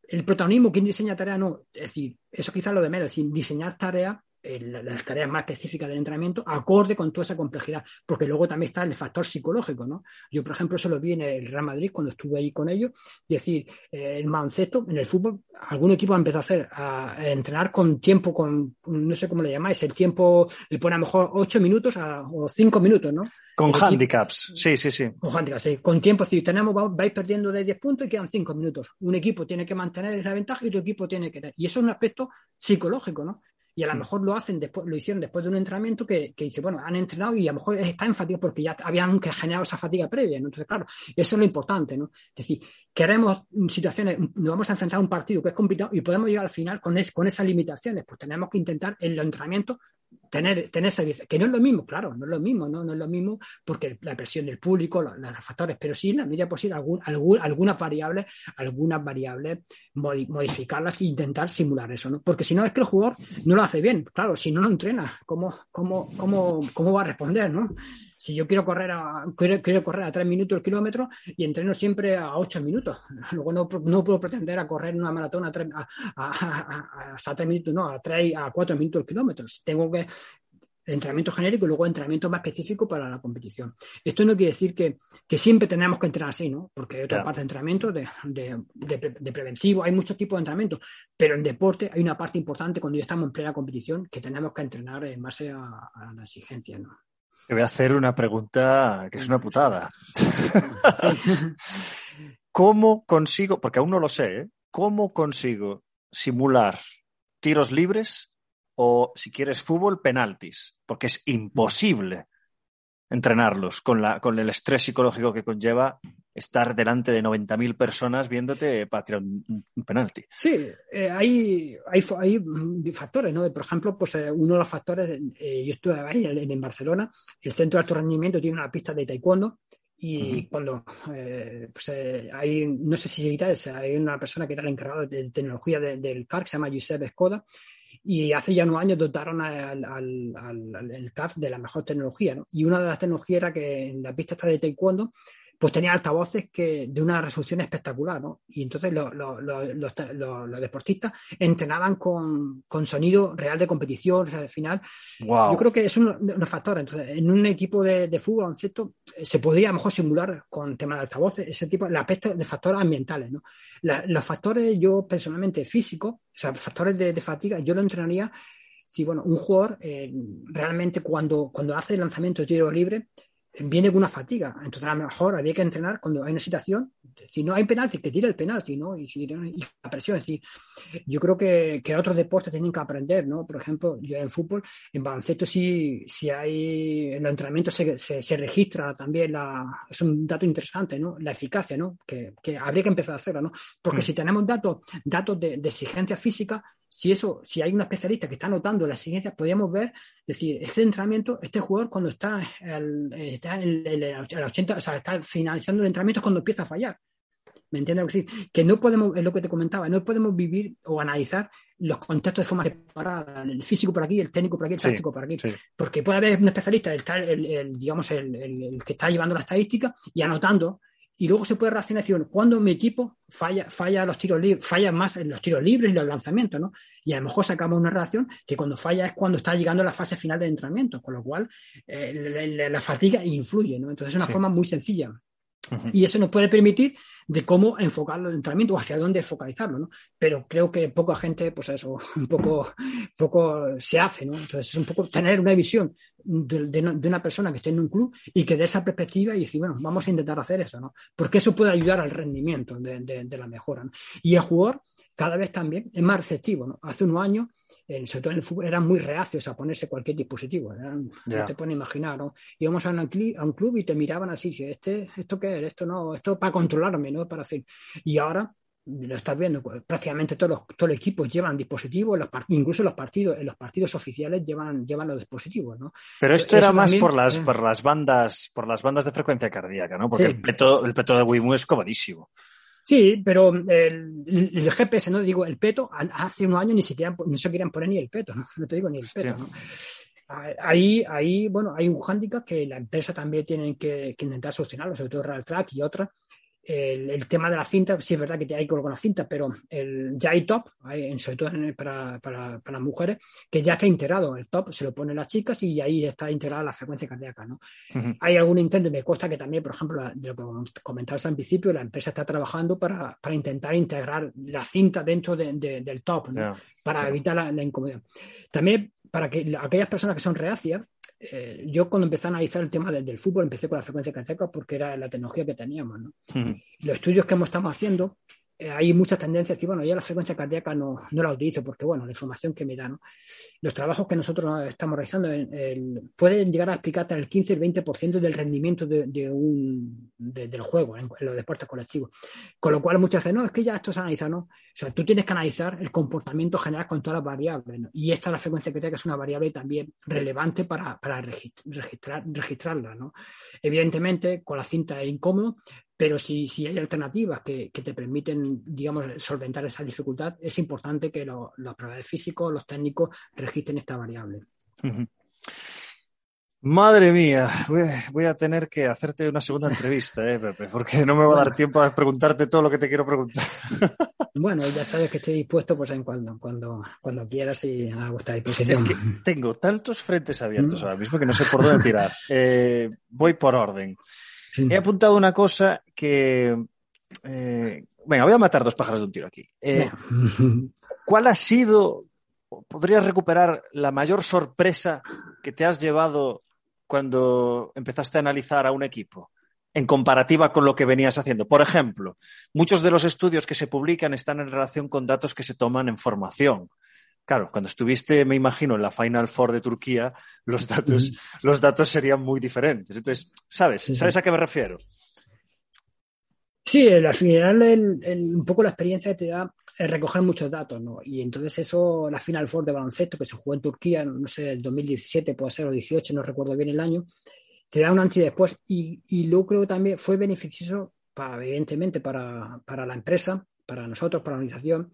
el protagonismo, ¿quién diseña tarea? No, es decir, eso quizás lo de menos, es decir, diseñar tareas las tareas más específicas del entrenamiento, acorde con toda esa complejidad, porque luego también está el factor psicológico, ¿no? Yo, por ejemplo, eso lo vi en el Real Madrid cuando estuve ahí con ellos, decir, eh, el manceto en el fútbol, algún equipo empezó a hacer, a, entrenar con tiempo, con, no sé cómo le llamáis, el tiempo, le pone a lo mejor ocho minutos o cinco minutos, ¿no? Con handicaps, sí, sí, sí. Con handicaps, sí. Con tiempo, si tenemos, vais perdiendo de 10 puntos y quedan 5 minutos. Un equipo tiene que mantener esa ventaja y otro equipo tiene que... Y eso es un aspecto psicológico, ¿no? Y a lo mm. mejor lo hacen después, lo hicieron después de un entrenamiento que, que dice, bueno, han entrenado y a lo mejor está en fatiga porque ya habían generado esa fatiga previa, ¿no? Entonces, claro, eso es lo importante, ¿no? Es decir, queremos situaciones, nos vamos a enfrentar a un partido que es complicado y podemos llegar al final con, con esas limitaciones, pues tenemos que intentar en los entrenamientos tener, tener esa que no es lo mismo, claro, no es lo mismo, no, no es lo mismo porque la presión del público, los, factores, pero sí la medida posible algún, algún, algunas variables, algunas variables modificarlas e intentar simular eso, ¿no? Porque si no es que el jugador no lo hace bien, claro, si no lo entrena, ¿cómo, cómo, cómo, cómo va a responder, no? Si yo quiero correr a, quiero, correr a 3 minutos el kilómetro y entreno siempre a 8 minutos. Luego no, no puedo pretender a correr una maratón a 3, a, a, minutos, no, a 3, a 4 minutos el kilómetro. Tengo que entrenamiento genérico y luego entrenamiento más específico para la competición. Esto no quiere decir que, siempre tenemos que entrenar así, ¿no? Porque hay otra parte de entrenamiento, de, de, preventivo, hay muchos tipos de entrenamiento, pero en deporte hay una parte importante cuando ya estamos en plena competición que tenemos que entrenar en base a, la exigencia, ¿no? Te voy a hacer una pregunta que es una putada. ¿Cómo consigo, porque aún no lo sé, ¿eh? ¿cómo consigo simular tiros libres o, si quieres, fútbol, penaltis, porque es imposible entrenarlos con, la, con el estrés psicológico que conlleva estar delante de 90.000 personas viéndote patear un, penalti. Sí, eh, hay, hay, hay, factores, ¿no? Por ejemplo, pues eh, uno de los factores, eh, yo estuve ahí en, Barcelona, el centro de alto rendimiento tiene una pista de taekwondo y cuando pues, hay, no sé si hay una persona que era el encargado de, tecnología del CAR, que se llama Josep Escoda, y hace ya unos años dotaron al, al, al, CAF de la mejor tecnología. ¿no? Y una de las tecnologías era que en la pista está de taekwondo pues tenía altavoces que de una resolución espectacular, ¿no? Y entonces los, deportistas entrenaban con, sonido real de competición, o sea, al final. Yo creo que es uno de los factores. Entonces, en un equipo de, de fútbol, ¿cierto? Se podría a lo mejor simular con temas de altavoces, ese tipo, de aspecto de factores ambientales, ¿no? los factores, yo personalmente físicos, o sea, factores de, fatiga, yo lo entrenaría si, bueno, un jugador eh, realmente cuando, cuando hace el lanzamiento de tiro libre, viene con una fatiga. Entonces, a lo mejor había que entrenar cuando hay una situación. Si no hay penalti, que tire el penalti, ¿no? Y, si, la presión. Es decir, yo creo que, que, otros deportes tienen que aprender, ¿no? Por ejemplo, yo en fútbol, en baloncesto, si, si hay. En el entrenamiento se, se, registra también la. Es un dato interesante, ¿no? La eficacia, ¿no? Que, que habría que empezar a hacerlo, ¿no? Porque mm. si tenemos datos, datos de, de exigencia física, si eso, si hay un especialista que está anotando las exigencias, podríamos ver, decir, este entrenamiento, este jugador cuando está, está en el, 80, o sea, está finalizando el entrenamiento es cuando empieza a fallar. ¿Me entiendes? decir, que no podemos, es lo que te comentaba, no podemos vivir o analizar los contextos de forma separada, el físico por aquí, el técnico por aquí, el táctico por aquí. Porque puede haber un especialista, el, digamos, el, que está llevando la estadística y anotando y luego se puede reaccionar y decir, cuando mi equipo falla, falla los tiros libres, falla más en los tiros libres y los lanzamientos, ¿no? Y a lo mejor sacamos una reacción que cuando falla es cuando está llegando a la fase final de entrenamiento, con lo cual eh, la, fatiga influye, ¿no? Entonces es una forma muy sencilla. Y eso nos puede permitir de cómo enfocar el entrenamiento o hacia dónde focalizarlo, ¿no? Pero creo que poca gente, pues eso, un poco, poco se hace, ¿no? Entonces es un poco tener una visión de, una persona que esté en un club y que dé esa perspectiva y decir, bueno, vamos a intentar hacer eso, ¿no? Porque eso puede ayudar al rendimiento de, la mejora. Y el jugador cada vez también es más receptivo, ¿no? Hace unos años, sobre todo en el fútbol, eran muy reacios a ponerse cualquier dispositivo. No te puedes imaginar, ¿no? Íbamos a un, a un club y te miraban así, este, ¿esto qué es? Esto no, esto para controlarme, ¿no? Para hacer. Y ahora lo estás viendo, pues, prácticamente todos los, todos los equipos llevan dispositivos, los incluso los partidos, en los partidos oficiales llevan, llevan los dispositivos, ¿no? Pero esto era más por las, por las bandas, por las bandas de frecuencia cardíaca, ¿no? Porque el peto, el peto de Wimu es comodísimo. Sí, pero el, GPS, no digo, el peto, hace unos años ni siquiera no se querían poner ni el peto, ¿no? No te digo ni el peto, ¿no? Ahí, ahí, bueno, hay un hándicap que la empresa también tiene que, que intentar solucionarlo, sobre todo Real Track y otras, el, tema de la cinta, sí es verdad que hay con la cinta, pero el, ya hay top, hay, sobre todo para, para, para, las mujeres, que ya está integrado. El top se lo ponen las chicas y ahí está integrada la frecuencia cardíaca. ¿no? Hay algún intento, y me consta que también, por ejemplo, de lo que comentabas al principio, la empresa está trabajando para, para intentar integrar la cinta dentro del top, para evitar la, la incomodidad. También para que aquellas personas que son reacias, eh, yo cuando empecé a analizar el tema del, fútbol empecé con la frecuencia cardíaca porque era la tecnología que teníamos. ¿no? Los estudios que hemos estado haciendo hay muchas tendencias y bueno, ya la frecuencia cardíaca no, no, la utilizo porque, bueno, la información que me da, ¿no? Los trabajos que nosotros estamos realizando pueden llegar a explicar hasta el 15 el 20% del rendimiento de, un, del juego en, los deportes colectivos. Con lo cual muchas veces, no, es que ya esto se analiza, ¿no? O sea, tú tienes que analizar el comportamiento general con todas las variables, ¿no? Y esta, la frecuencia cardíaca, es una variable también relevante para, para registrar, registrarla, ¿no? Evidentemente, con la cinta es incómodo, pero si, si hay alternativas que, que, te permiten, digamos, solventar esa dificultad, es importante que los proveedores físicos, los técnicos, registren esta variable. Madre mía, voy a tener que hacerte una segunda entrevista, ¿eh, Pepe? Porque no me va a dar tiempo a preguntarte todo lo que te quiero preguntar. Bueno, ya sabes que estoy dispuesto pues en cuando, cuando, cuando quieras y a vuestra disposición. Es que tengo tantos frentes abiertos ahora mismo que no sé por dónde tirar. Eh, voy por orden. He apuntado una cosa que... Eh, venga, voy a matar dos pájaros de un tiro aquí. Eh, ¿Cuál ha sido, podrías recuperar la mayor sorpresa que te has llevado cuando empezaste a analizar a un equipo en comparativa con lo que venías haciendo. Por ejemplo, muchos de los estudios que se publican están en relación con datos que se toman en formación. Claro, cuando estuviste, me imagino, en la Final Four de Turquía, los datos, los datos serían muy diferentes. Entonces, ¿sabes? ¿Sabes a qué me refiero? Sí, al final un poco la experiencia te da es recoger muchos datos, ¿no? Y entonces eso, la Final Four de baloncesto que se jugó en Turquía, no sé, el 2017 puede ser, o 18, no recuerdo bien el año, te da un antes y después. Y, y luego creo que también fue beneficioso, para, evidentemente, para, para la empresa, para nosotros, para la organización,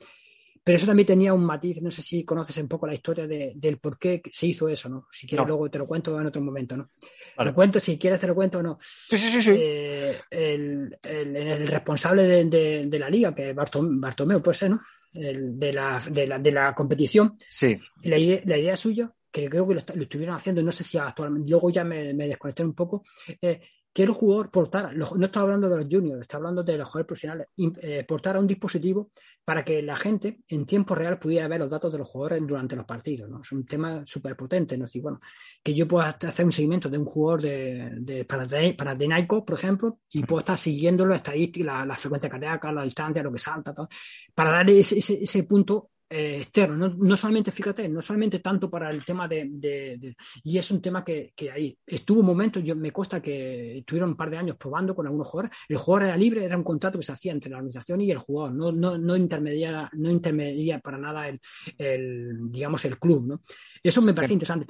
pero eso también tenía un matiz, no sé si conoces un poco la historia de, del por qué se hizo eso, ¿no? Si quieres luego te lo cuento en otro momento, ¿no? Lo cuento, si quieres te lo cuento o no. Sí, sí, sí. Eh, el, el, el, responsable de, de, de, la liga, que es Bartomeu, puede ser, ¿no? El, de, la, de, la, de la competición. Sí. La idea, la idea suya, que creo que lo, lo, estuvieron haciendo, no sé si actualmente, luego ya me, me desconecté un poco, eh, que el jugador portara, no estoy hablando de los juniors, estoy hablando de los jugadores profesionales, eh, portara un dispositivo para que la gente en tiempo real pudiera ver los datos de los jugadores durante los partidos. ¿no? Es un tema súper potente. ¿no? bueno, que yo pueda hacer un seguimiento de un jugador de, de para, de, Nike, por ejemplo, y puedo estar siguiendo las estadísticas, la, la, frecuencia cardíaca, la distancia, lo que salta, todo, para dar ese, ese, ese punto eh, externo, no, no, solamente, fíjate, no solamente tanto para el tema de, de, de y es un tema que, que, ahí estuvo un momento, yo me consta que estuvieron un par de años probando con algunos jugadores, el jugador era libre, era un contrato que se hacía entre la organización y el jugador, no, no, no intermedia, no intermedia para nada el, el, digamos, el club, ¿no? Eso me parece interesante.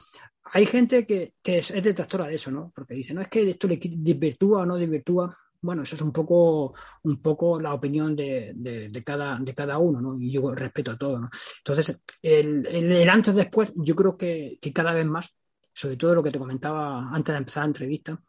Hay gente que, que es, es, detractora de eso, ¿no? Porque dice, no es que esto le desvirtúa o no desvirtúa bueno, eso es un poco, un poco la opinión de, cada, de cada uno, ¿no? Y yo respeto a todo, ¿no? Entonces, el, el, el antes después, yo creo que, que, cada vez más, sobre todo lo que te comentaba antes de empezar la entrevista,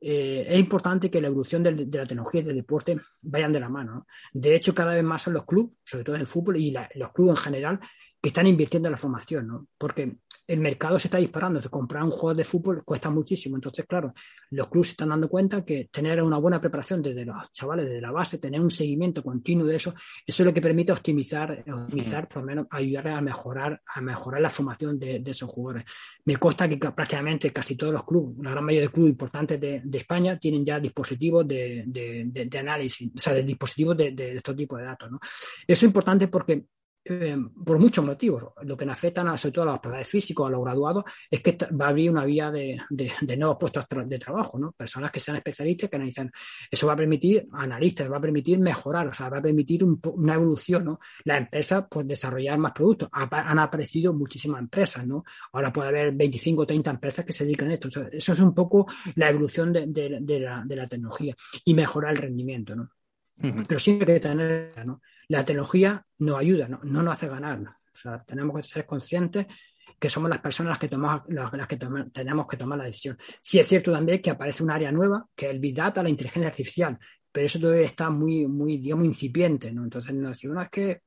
eh, es importante que la evolución de, la tecnología y del deporte vayan de la mano. ¿no? De hecho, cada vez más son los clubes, sobre todo en el fútbol y la, los clubes en general, que están invirtiendo en la formación, ¿no? Porque el mercado se está disparando. Comprar un juego de fútbol cuesta muchísimo. Entonces, claro, los clubes se están dando cuenta que tener una buena preparación desde los chavales, desde la base, tener un seguimiento continuo de eso, eso es lo que permite optimizar, optimizar, por lo menos ayudar a mejorar, a mejorar la formación de, de esos jugadores. Me consta que prácticamente casi todos los clubes, la gran mayoría de clubes importantes de, de España, tienen ya dispositivos de, de análisis, o sea, de dispositivos de, estos tipos de datos. ¿no? Eso es importante porque eh, por muchos motivos. Lo que nos afecta sobre todo a los profesores físicos, a los graduados, es que va a abrir una vía de, de, de nuevos puestos de trabajo, ¿no? Personas que sean especialistas, que analizan. Eso va a permitir, analistas, va a permitir mejorar, o sea, va a permitir un, una evolución, ¿no? Las empresas, pues, desarrollar más productos. Ha, han aparecido muchísimas empresas, ¿no? Ahora puede haber 25 o 30 empresas que se dedican a esto. Eso, eso es un poco la evolución de, la, tecnología y mejorar el rendimiento, ¿no? Uh -huh. Pero siempre hay que tener, ¿no? La tecnología nos ayuda, no, no nos hace ganar. Tenemos que ser conscientes que somos las personas las que, tomamos, las, que tenemos que tomar la decisión. Sí es cierto también que aparece un área nueva, que es el Big Data, la inteligencia artificial, pero eso todavía está muy, muy digamos, incipiente. Entonces, no, si uno es que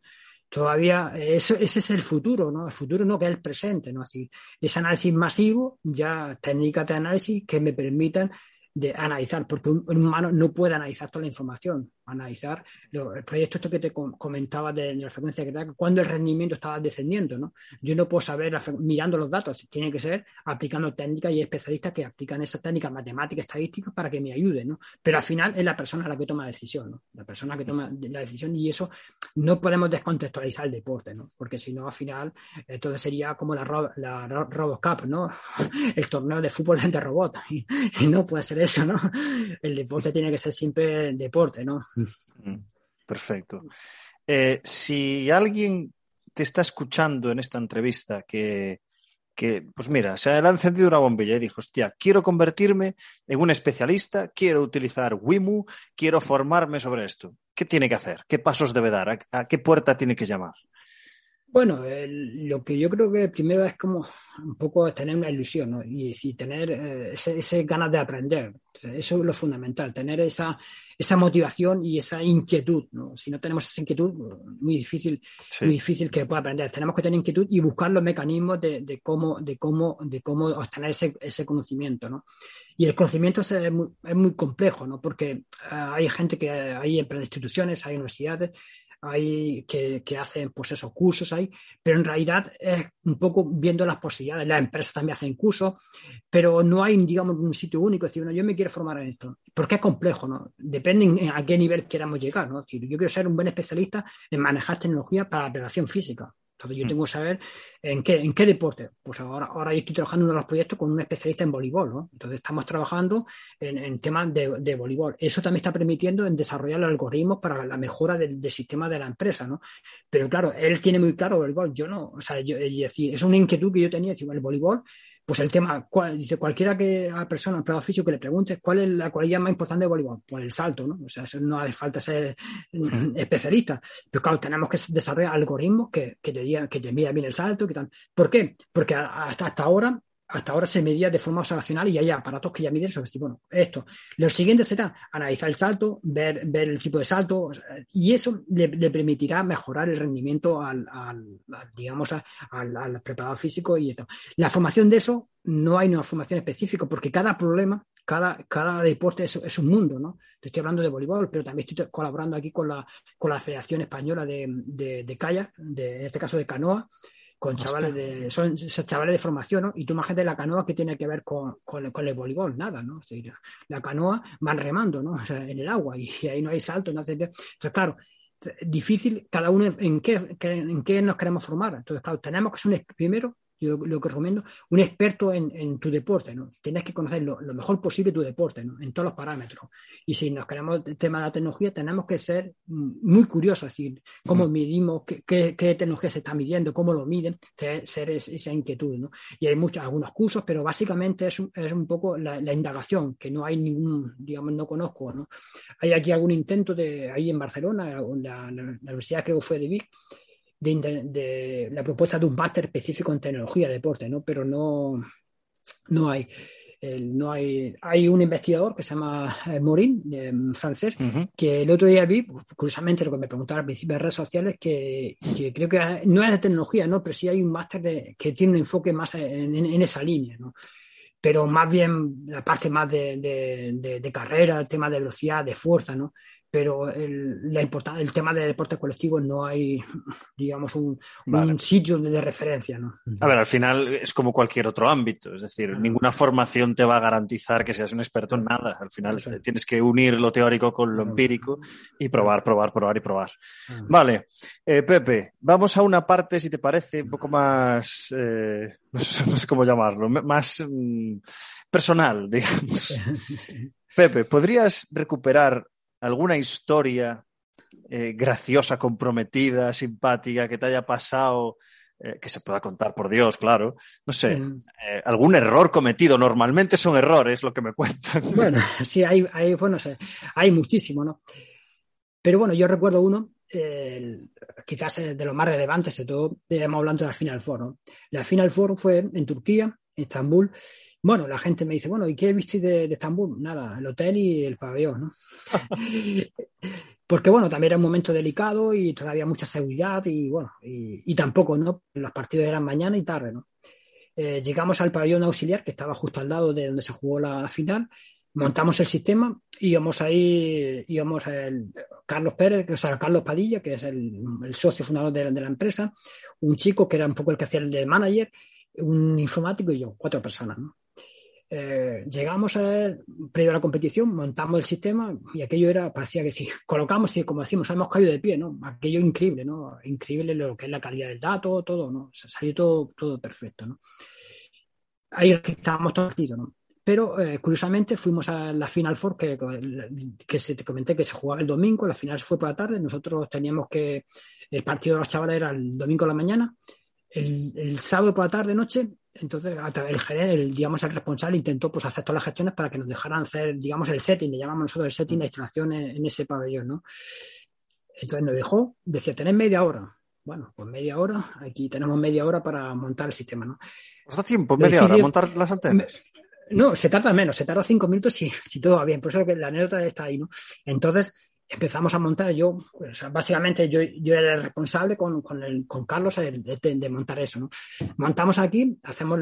todavía ese es el futuro, ¿no? El futuro no que es el presente, ¿no? Así, ese análisis masivo, ya técnicas de análisis que me permitan de analizar, porque un, un, humano no puede analizar toda la información, analizar lo, el proyecto esto que te comentaba de, de la frecuencia cardíaca, cuando el rendimiento estaba descendiendo, ¿no? Yo no puedo saber la, mirando los datos, tiene que ser aplicando técnicas y especialistas que aplican esas técnicas matemáticas, estadísticas para que me ayuden, ¿no? Pero al final es la persona la que toma la decisión, ¿no? La persona que toma la decisión y eso no podemos descontextualizar el deporte, ¿no? Porque si no, al final, entonces sería como la, la RoboCup, ¿no? El torneo de fútbol de robot y, y no puede ser eso, ¿no? El deporte tiene que ser siempre deporte, ¿no? Perfecto. Eh, si alguien te está escuchando en esta entrevista que, que, pues mira, se le ha encendido una bombilla y dijo, hostia, quiero convertirme en un especialista, quiero utilizar Wimu, quiero formarme sobre esto. ¿Qué tiene que hacer? ¿Qué pasos debe dar? ¿A, a qué puerta tiene que llamar? Bueno, lo que yo creo que primero es como un poco tener una ilusión, ¿no? Y, si tener eh, ese, ganas de aprender. eso es lo fundamental, tener esa, esa motivación y esa inquietud, ¿no? Si no tenemos esa inquietud, muy difícil, muy difícil que pueda aprender. Tenemos que tener inquietud y buscar los mecanismos de, cómo, de cómo, de cómo obtener ese, ese conocimiento, ¿no? Y el conocimiento es muy, es muy complejo, ¿no? Porque eh, hay gente que hay en instituciones, hay universidades hay que, que, hacen pues esos cursos ahí, pero en realidad es un poco viendo las posibilidades. Las empresas también hacen cursos, pero no hay, digamos, un sitio único. Es decir, yo me quiero formar en esto. Porque es complejo, ¿no? Depende a qué nivel queramos llegar, ¿no? yo quiero ser un buen especialista en manejar tecnología para la física. Entonces yo mm. tengo que saber en qué, en qué deporte. Pues ahora, ahora yo estoy trabajando en uno de los proyectos con un especialista en voleibol, ¿no? Entonces estamos trabajando en, temas de, de, voleibol. Eso también está permitiendo en desarrollar los algoritmos para la mejora del, sistema de la empresa, ¿no? Pero claro, él tiene muy claro el voleibol, yo no. O sea, yo, es decir, es una inquietud que yo tenía, decir, el voleibol pues el tema, dice cualquiera que a persona, empleado físico, que le pregunte cuál es la cualidad más importante de voleibol, pues el salto, ¿no? O sea, eso no hace falta ser mm, especialista. Pero claro, tenemos que desarrollar algoritmos que, que te digan, que te bien el salto, que tal. ¿Por qué? Porque hasta, hasta ahora hasta ahora se medía de forma observacional y hay aparatos que ya miden sobre bueno, esto. Lo siguiente será analizar el salto, ver, ver el tipo de salto, y eso le, permitirá mejorar el rendimiento al, digamos, al, preparador físico y esto. La formación de eso no hay una formación específica porque cada problema, cada, cada deporte es, un mundo, ¿no? estoy hablando de voleibol, pero también estoy colaborando aquí con la, con la Federación Española de, de, de Kayak, de, en este caso de canoa, con chavales de, son chavales de formación, ¿no? Y tú imagínate la canoa que tiene que ver con, con, el voleibol, nada, ¿no? la canoa van remando, ¿no? O sea, en el agua y, ahí no hay salto, no Entonces, claro, difícil cada uno en qué, en qué nos queremos formar. Entonces, claro, tenemos que ser primero yo lo que recomiendo, un experto en, tu deporte, ¿no? Tienes que conocer lo, mejor posible tu deporte, ¿no? En todos los parámetros. Y si nos queremos el tema de la tecnología, tenemos que ser muy curiosos, es decir, cómo medimos, qué, tecnología se está midiendo, cómo lo miden, ser, esa inquietud, ¿no? Y hay muchos, algunos cursos, pero básicamente es, es un poco la, indagación, que no hay ningún, digamos, no conozco, ¿no? Hay aquí algún intento de, ahí en Barcelona, la, la, la universidad creo que fue de Vic, de, la propuesta de un máster específico en tecnología de deporte, ¿no? Pero no, no hay. no hay, hay un investigador que se llama eh, Morin, francés, que el otro día vi, pues, curiosamente lo que me preguntaba al principio de redes sociales, que, que creo que no es de tecnología, ¿no? pero sí hay un máster que tiene un enfoque más en, en, esa línea. ¿no? pero más bien la parte más de, de, de, carrera, el tema de velocidad, de fuerza, ¿no? Pero el, la el tema de deporte colectivo no hay, digamos, un, sitio de referencia. ¿no? A ver, al final es como cualquier otro ámbito, es decir, ninguna formación te va a garantizar que seas un experto en nada. Al final tienes que unir lo teórico con lo empírico y probar, probar, probar y probar. Vale, eh, Pepe, vamos a una parte, si te parece, un poco más, eh, no, sé, cómo llamarlo, más mm, personal, digamos. Pepe, ¿podrías recuperar alguna historia eh, graciosa, comprometida, simpática que te haya pasado, eh, que se pueda contar por Dios, claro. No sé, eh, algún error cometido. Normalmente son errores lo que me cuentan. Bueno, sí, hay, hay, bueno, hay muchísimo, ¿no? Pero bueno, yo recuerdo uno, quizás de los más relevantes de todo, hemos hablando de la Final Four. ¿no? La Final Four fue en Turquía, Estambul, bueno, la gente me dice, bueno, ¿y qué viste de, de Estambul? Nada, el hotel y el pabellón, ¿no? Porque, bueno, también era un momento delicado y todavía mucha seguridad y, bueno, y, tampoco, ¿no? Los partidos eran mañana y tarde, ¿no? Eh, llegamos al pabellón auxiliar, que estaba justo al lado de donde se jugó la, final, montamos el sistema, íbamos ahí, íbamos el Carlos Pérez, o sea, Carlos Padilla, que es el, socio fundador de, de, la empresa, un chico que era un poco el que hacía el de manager, un informático y yo, cuatro personas, ¿no? Eh, llegamos a previo a la competición, montamos el sistema y aquello era, parecía que sí, colocamos y como decimos, hemos caído de pie, ¿no? Aquello increíble, ¿no? Increíble lo que es la calidad del dato, todo, ¿no? salió todo, todo perfecto, ¿no? Ahí estábamos todos ¿no? Pero eh, curiosamente fuimos a la Final Four que, que se, te comenté que se jugaba el domingo, la final fue por la tarde, nosotros teníamos que, el partido de los chavales era el domingo a la mañana, el, el sábado por la tarde, noche, entonces, el gerente, el, digamos, el responsable intentó pues, hacer todas las gestiones para que nos dejaran hacer, digamos, el setting, le llamamos nosotros el setting, la instalación en, ese pabellón, ¿no? Entonces nos dejó, decía, tenés media hora. bueno, pues media hora, aquí tenemos media hora para montar el sistema, ¿no? ¿Os da tiempo, media hora, montar las antenas? No, se tarda menos, se tarda cinco minutos si, si todo va bien. Por eso que la anécdota está ahí, ¿no? Entonces, empezamos a montar, yo, pues, básicamente yo, yo era el responsable con, con, Carlos de, montar eso, ¿no? Montamos aquí, hacemos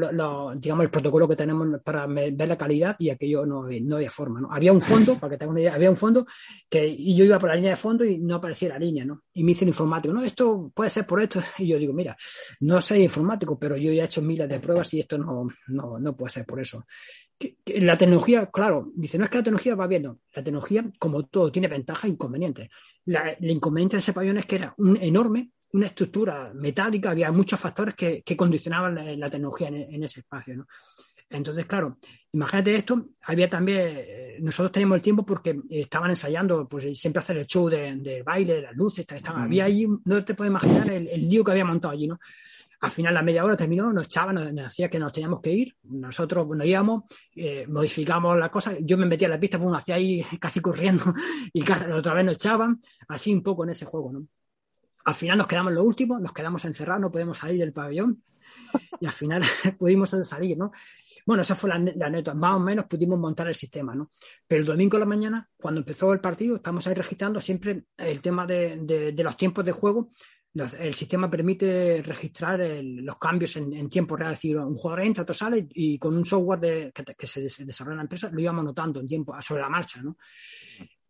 digamos el protocolo que tenemos para ver la calidad y aquello no, no había forma, ¿no? Había un fondo, para que tengan una idea, había un fondo que y yo iba por la línea de fondo y no aparecía la línea, ¿no? Y me dice el informático, no, esto puede ser por esto. Y yo digo, mira, no soy informático, pero yo ya he hecho miles de pruebas y esto no, no, no puede ser por eso la tecnología, claro, dice, no es que la tecnología va bien, no. La tecnología, como todo, tiene ventajas e inconvenientes. La, el inconveniente de ese pabellón es que era un enorme, una estructura metálica, había muchos factores que, que condicionaban la, tecnología en, ese espacio, ¿no? Entonces, claro, imagínate esto, había también, eh, nosotros teníamos el tiempo porque estaban ensayando, pues siempre hacer el show de, baile, de las luces, estaban, había ahí, no te puedes imaginar el, el lío que había montado allí, ¿no? Al final, la media hora terminó, nos echaban, nos, decía que nos teníamos que ir. Nosotros nos íbamos, eh, modificamos la cosa. Yo me metía a la pista, pues, hacia ahí casi corriendo y otra vez nos echaban. Así un poco en ese juego, ¿no? Al final nos quedamos los últimos, nos quedamos encerrados, no podemos salir del pabellón y al final pudimos salir, ¿no? Bueno, esa fue la, la neta. Más o menos pudimos montar el sistema, ¿no? Pero el domingo de la mañana, cuando empezó el partido, estamos ahí registrando siempre el tema de los tiempos de juego el sistema permite registrar los cambios en, tiempo real. Es decir, un jugador entra, otro sale y con un software que, se desarrolla en la empresa lo íbamos notando en tiempo, sobre la marcha. ¿no?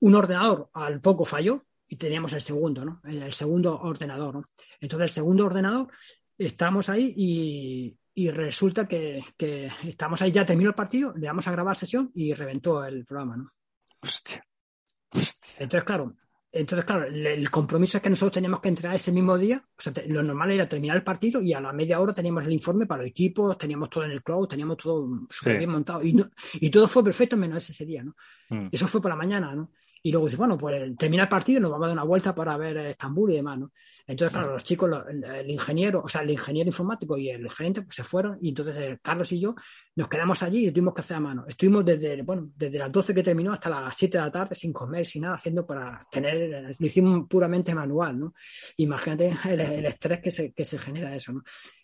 Un ordenador al poco falló y teníamos el segundo, ¿no? el, segundo ordenador. ¿no? Entonces, el segundo ordenador, estamos ahí y, resulta que, estamos ahí, ya terminó el partido, le damos a grabar sesión y reventó el programa. ¿no? Hostia. Entonces, claro, entonces, claro, el, compromiso es que nosotros teníamos que entrar ese mismo día. O sea, lo normal era terminar el partido y a la media hora teníamos el informe para los equipos, teníamos todo en el cloud, teníamos todo súper bien montado. Y, y todo fue perfecto menos ese día, ¿no? Mm. Eso fue por la mañana, ¿no? Y luego dice, bueno, pues termina el partido y nos vamos a dar una vuelta para ver Estambul y demás, ¿no? Entonces, claro, los chicos, el, ingeniero, o sea, el ingeniero informático y el gerente, pues se fueron y entonces eh, Carlos y yo nos quedamos allí y tuvimos que hacer a mano. Estuvimos desde, bueno, desde las 12 que terminó hasta las 7 de la tarde sin comer, sin nada, haciendo para tener, lo hicimos puramente manual, ¿no? Imagínate el, el estrés que se, que se genera eso, ¿no?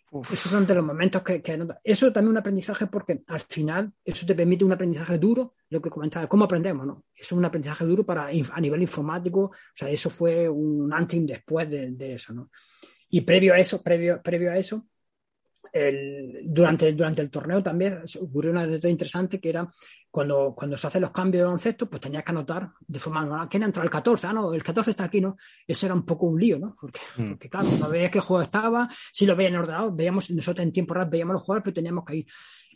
Esos son de los momentos que, que Eso también un aprendizaje porque al final eso te permite un aprendizaje duro, lo que comentaba, cómo aprendemos, ¿no? Eso es un aprendizaje duro para a nivel informático, o sea, eso fue un antes y después de, eso, ¿no? Y previo a eso, previo, previo a eso, durante, durante el torneo también ocurrió una cosa interesante que era cuando, cuando se hacen los cambios de baloncesto, pues tenías que anotar de forma manual quién entró el 14, ah, no, el 14 está aquí, ¿no? Eso era un poco un lío, ¿no? Porque, mm. porque claro, no veías qué juego estaba, si lo veías en ordenador, veíamos, nosotros en tiempo real veíamos los jugadores, pero teníamos que ir.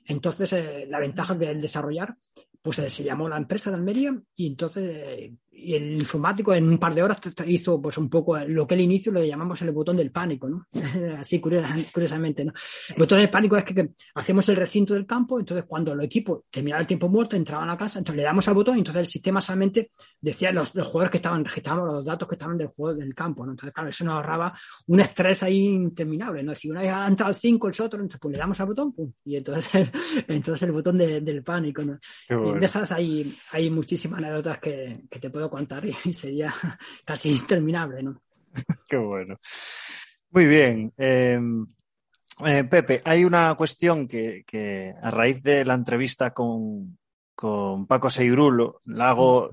Entonces, eh, la ventaja del desarrollar pues eh, se llamó la empresa de Almería y entonces eh, el informático en un par de horas hizo pues un poco lo que al inicio le llamamos el botón del pánico, ¿no? Así curiosamente, ¿no? El botón del pánico es que, hacemos el recinto del campo, entonces cuando los equipos terminaban el tiempo muerto, entraban a casa, entonces le damos al botón y entonces el sistema solamente decía los, los jugadores que estaban registrando los datos que estaban del juego del campo, ¿no? Entonces, claro, eso nos ahorraba un estrés ahí interminable, ¿no? Si una vez ha entrado el 5, el otro, entonces pues le damos al botón, pum, y entonces, entonces el botón del pánico, ¿no? De esas hay, hay muchísimas anécdotas que, que te puedo contar y sería casi interminable, ¿no? Qué bueno. Muy bien. Em, eh, Pepe, hay una cuestión que, que, a raíz de la entrevista con, con Paco Seirulo la hago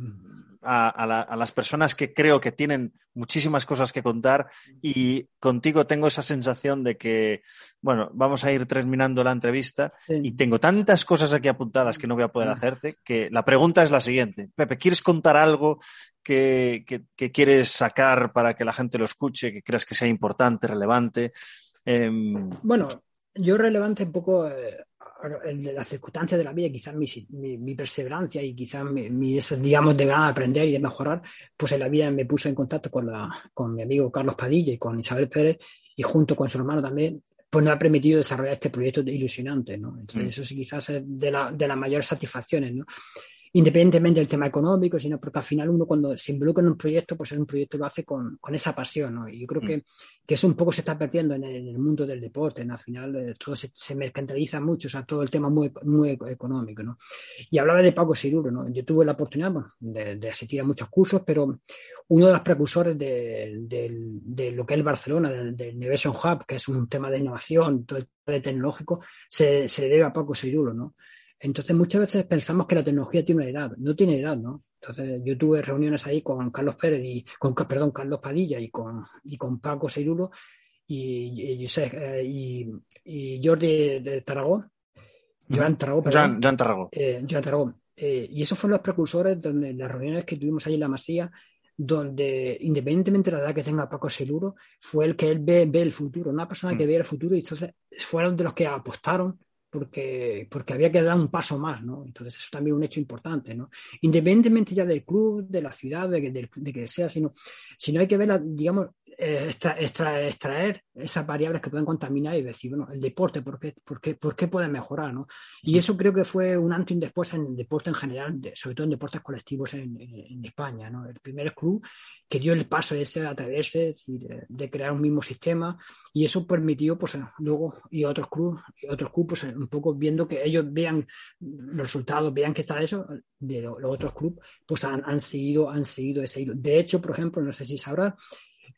a, las personas que creo que tienen muchísimas cosas que contar y contigo tengo esa sensación de que, bueno, vamos a ir terminando la entrevista y tengo tantas cosas aquí apuntadas que no voy a poder hacerte que la pregunta es la siguiente. Pepe, ¿quieres contar algo que, quieres sacar para que la gente lo escuche, que creas que sea importante, relevante? Em, bueno, yo relevante un poco eh, las circunstancias de la vida, quizás mi, perseverancia y quizás mi, digamos, de gran aprender y de mejorar, pues en la vida me puso en contacto con, la, con mi amigo Carlos Padilla y con Isabel Pérez y junto con su hermano también, pues nos ha permitido desarrollar este proyecto ilusionante, ¿no? Entonces mm. eso sí quizás es de, la, de las mayores satisfacciones, ¿no? Independientemente del tema económico, sino porque al final uno cuando se involucra en un proyecto, pues es un proyecto lo hace con, con esa pasión, ¿no? Y yo creo mm. que, que, eso un poco se está perdiendo en el, mundo del deporte, ¿no? Al final eh, todo se, se, mercantiliza mucho, o sea, todo el tema muy, muy económico, ¿no? Y hablaba de Paco Siruro, ¿no? Yo tuve la oportunidad de, de, asistir a muchos cursos, pero uno de los precursores de, de lo que es el Barcelona, del, Innovation Hub, que es un tema de innovación, todo el tema tecnológico, se, se debe a Paco Siruro, ¿no? Entonces muchas veces pensamos que la tecnología tiene una edad, no tiene edad, ¿no? Entonces yo tuve reuniones ahí con Carlos Pérez y con, perdón, Carlos Padilla y con, y con Paco Seirulo y, y, eh, y, y Jordi de Tarragón. Joan Tarragón, perdón. Joan, Tarragón. Eh, Tarragón. Eh, y esos fueron los precursores donde las reuniones que tuvimos ahí en la Masía, donde independientemente de la edad que tenga Paco Seguro, fue el que él ve, ve el futuro, una persona que mm. ve el futuro y entonces fueron de los que apostaron porque, porque había que dar un paso más, ¿no? Entonces eso también es un hecho importante, ¿no? Independientemente ya del club, de la ciudad, de, de, de que sea, sino, sino hay que ver, la, digamos, eh, extra, extraer esas variables que pueden contaminar y decir, bueno, el deporte, ¿por qué, por qué, por puede mejorar? ¿no? Y eso creo que fue un antes y después en deporte en general, sobre todo en deportes colectivos en, España. ¿no? El primer club que dio el paso ese a atreverse, de, de, crear un mismo sistema y eso permitió, pues luego, y otros clubes, otros clubes, pues, un poco viendo que ellos vean los resultados, vean que está eso, de los, otros clubes, pues han, han, seguido, han seguido ese hilo. De hecho, por ejemplo, no sé si sabrás,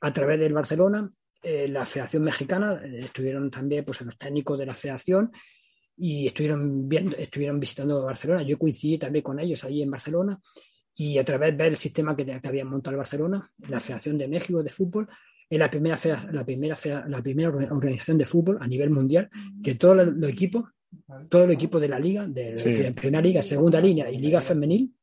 a través del Barcelona, eh, la Federación Mexicana, eh, estuvieron también pues, los técnicos de la Federación y estuvieron, viendo, estuvieron visitando Barcelona. Yo coincidí también con ellos ahí en Barcelona y a través de ver el sistema que, que habían montado el Barcelona, la Federación de México de Fútbol, es la primera, la primera, la primera organización de fútbol a nivel mundial que todos los equipos, todo el equipo de la liga, de la primera liga, segunda línea y liga femenil,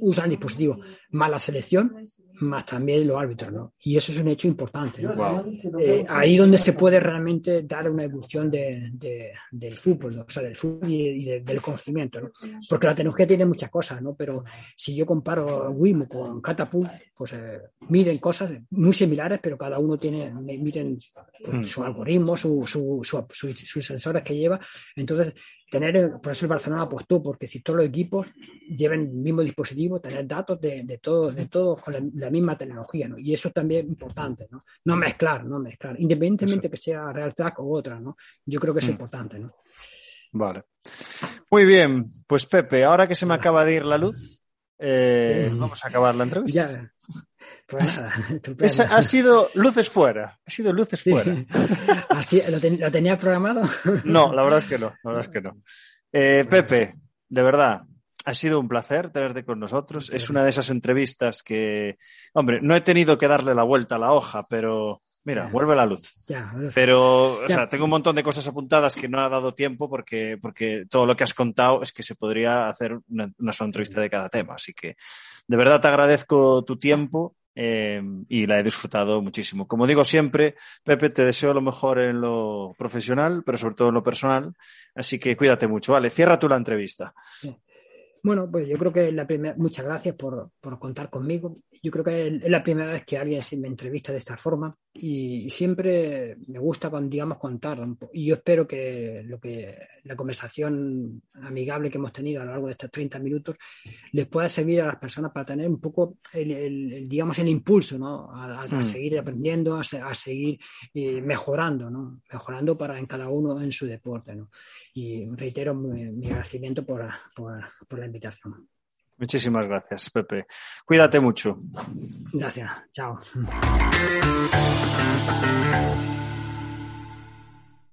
usan dispositivos, más la selección, más también los árbitros, ¿no? Y eso es un hecho importante, ¿no? Eh, ahí donde se puede realmente dar una evolución de, del fútbol, o sea, del fútbol y, del conocimiento, ¿no? Porque la tecnología tiene muchas cosas, ¿no? Pero si yo comparo Wimo con Catapult, pues eh, miden cosas muy similares, pero cada uno tiene, miden pues, su algoritmo, su, su, sus sensores que lleva. Entonces, tener, por eso el Barcelona apostó, porque si todos los equipos lleven el mismo dispositivo, tener datos de, de todos de todo con la, misma tecnología, ¿no? Y eso también es importante, ¿no? No mezclar, no mezclar, independientemente que sea Real Track o otra, ¿no? Yo creo que es mm. importante, ¿no? Vale. Muy bien, pues Pepe, ahora que se me acaba de ir la luz, eh, vamos a acabar la entrevista. Ya. Pues ha sido luces fuera, ha sido luces fuera. ¿Así, ¿lo, tenía programado? no, la verdad es que no, la verdad es que no. Eh, Pepe, de verdad, ha sido un placer tenerte con nosotros. Es una de esas entrevistas que, hombre, no he tenido que darle la vuelta a la hoja, pero mira, vuelve la luz. pero, o sea, tengo un montón de cosas apuntadas que no ha dado tiempo porque, porque todo lo que has contado es que se podría hacer una, una sola entrevista de cada tema. Así que, de verdad te agradezco tu tiempo eh, y la he disfrutado muchísimo. Como digo siempre, Pepe, te deseo lo mejor en lo profesional, pero sobre todo en lo personal. Así que cuídate mucho. Vale, cierra tú la entrevista. Bueno, pues yo creo que la primera, muchas gracias por, por, contar conmigo. Yo creo que es la primera vez que alguien me entrevista de esta forma y, siempre me gusta, digamos, contar. Y yo espero que lo que la conversación amigable que hemos tenido a lo largo de estos 30 minutos les pueda servir a las personas para tener un poco, el, digamos, el impulso, ¿no? A, mm. seguir aprendiendo, a, seguir eh, mejorando, ¿no? Mejorando para en cada uno en su deporte, ¿no? y reitero mi, agradecimiento por, por, la Muchísimas gracias, Pepe. Cuídate mucho. Gracias. Chao.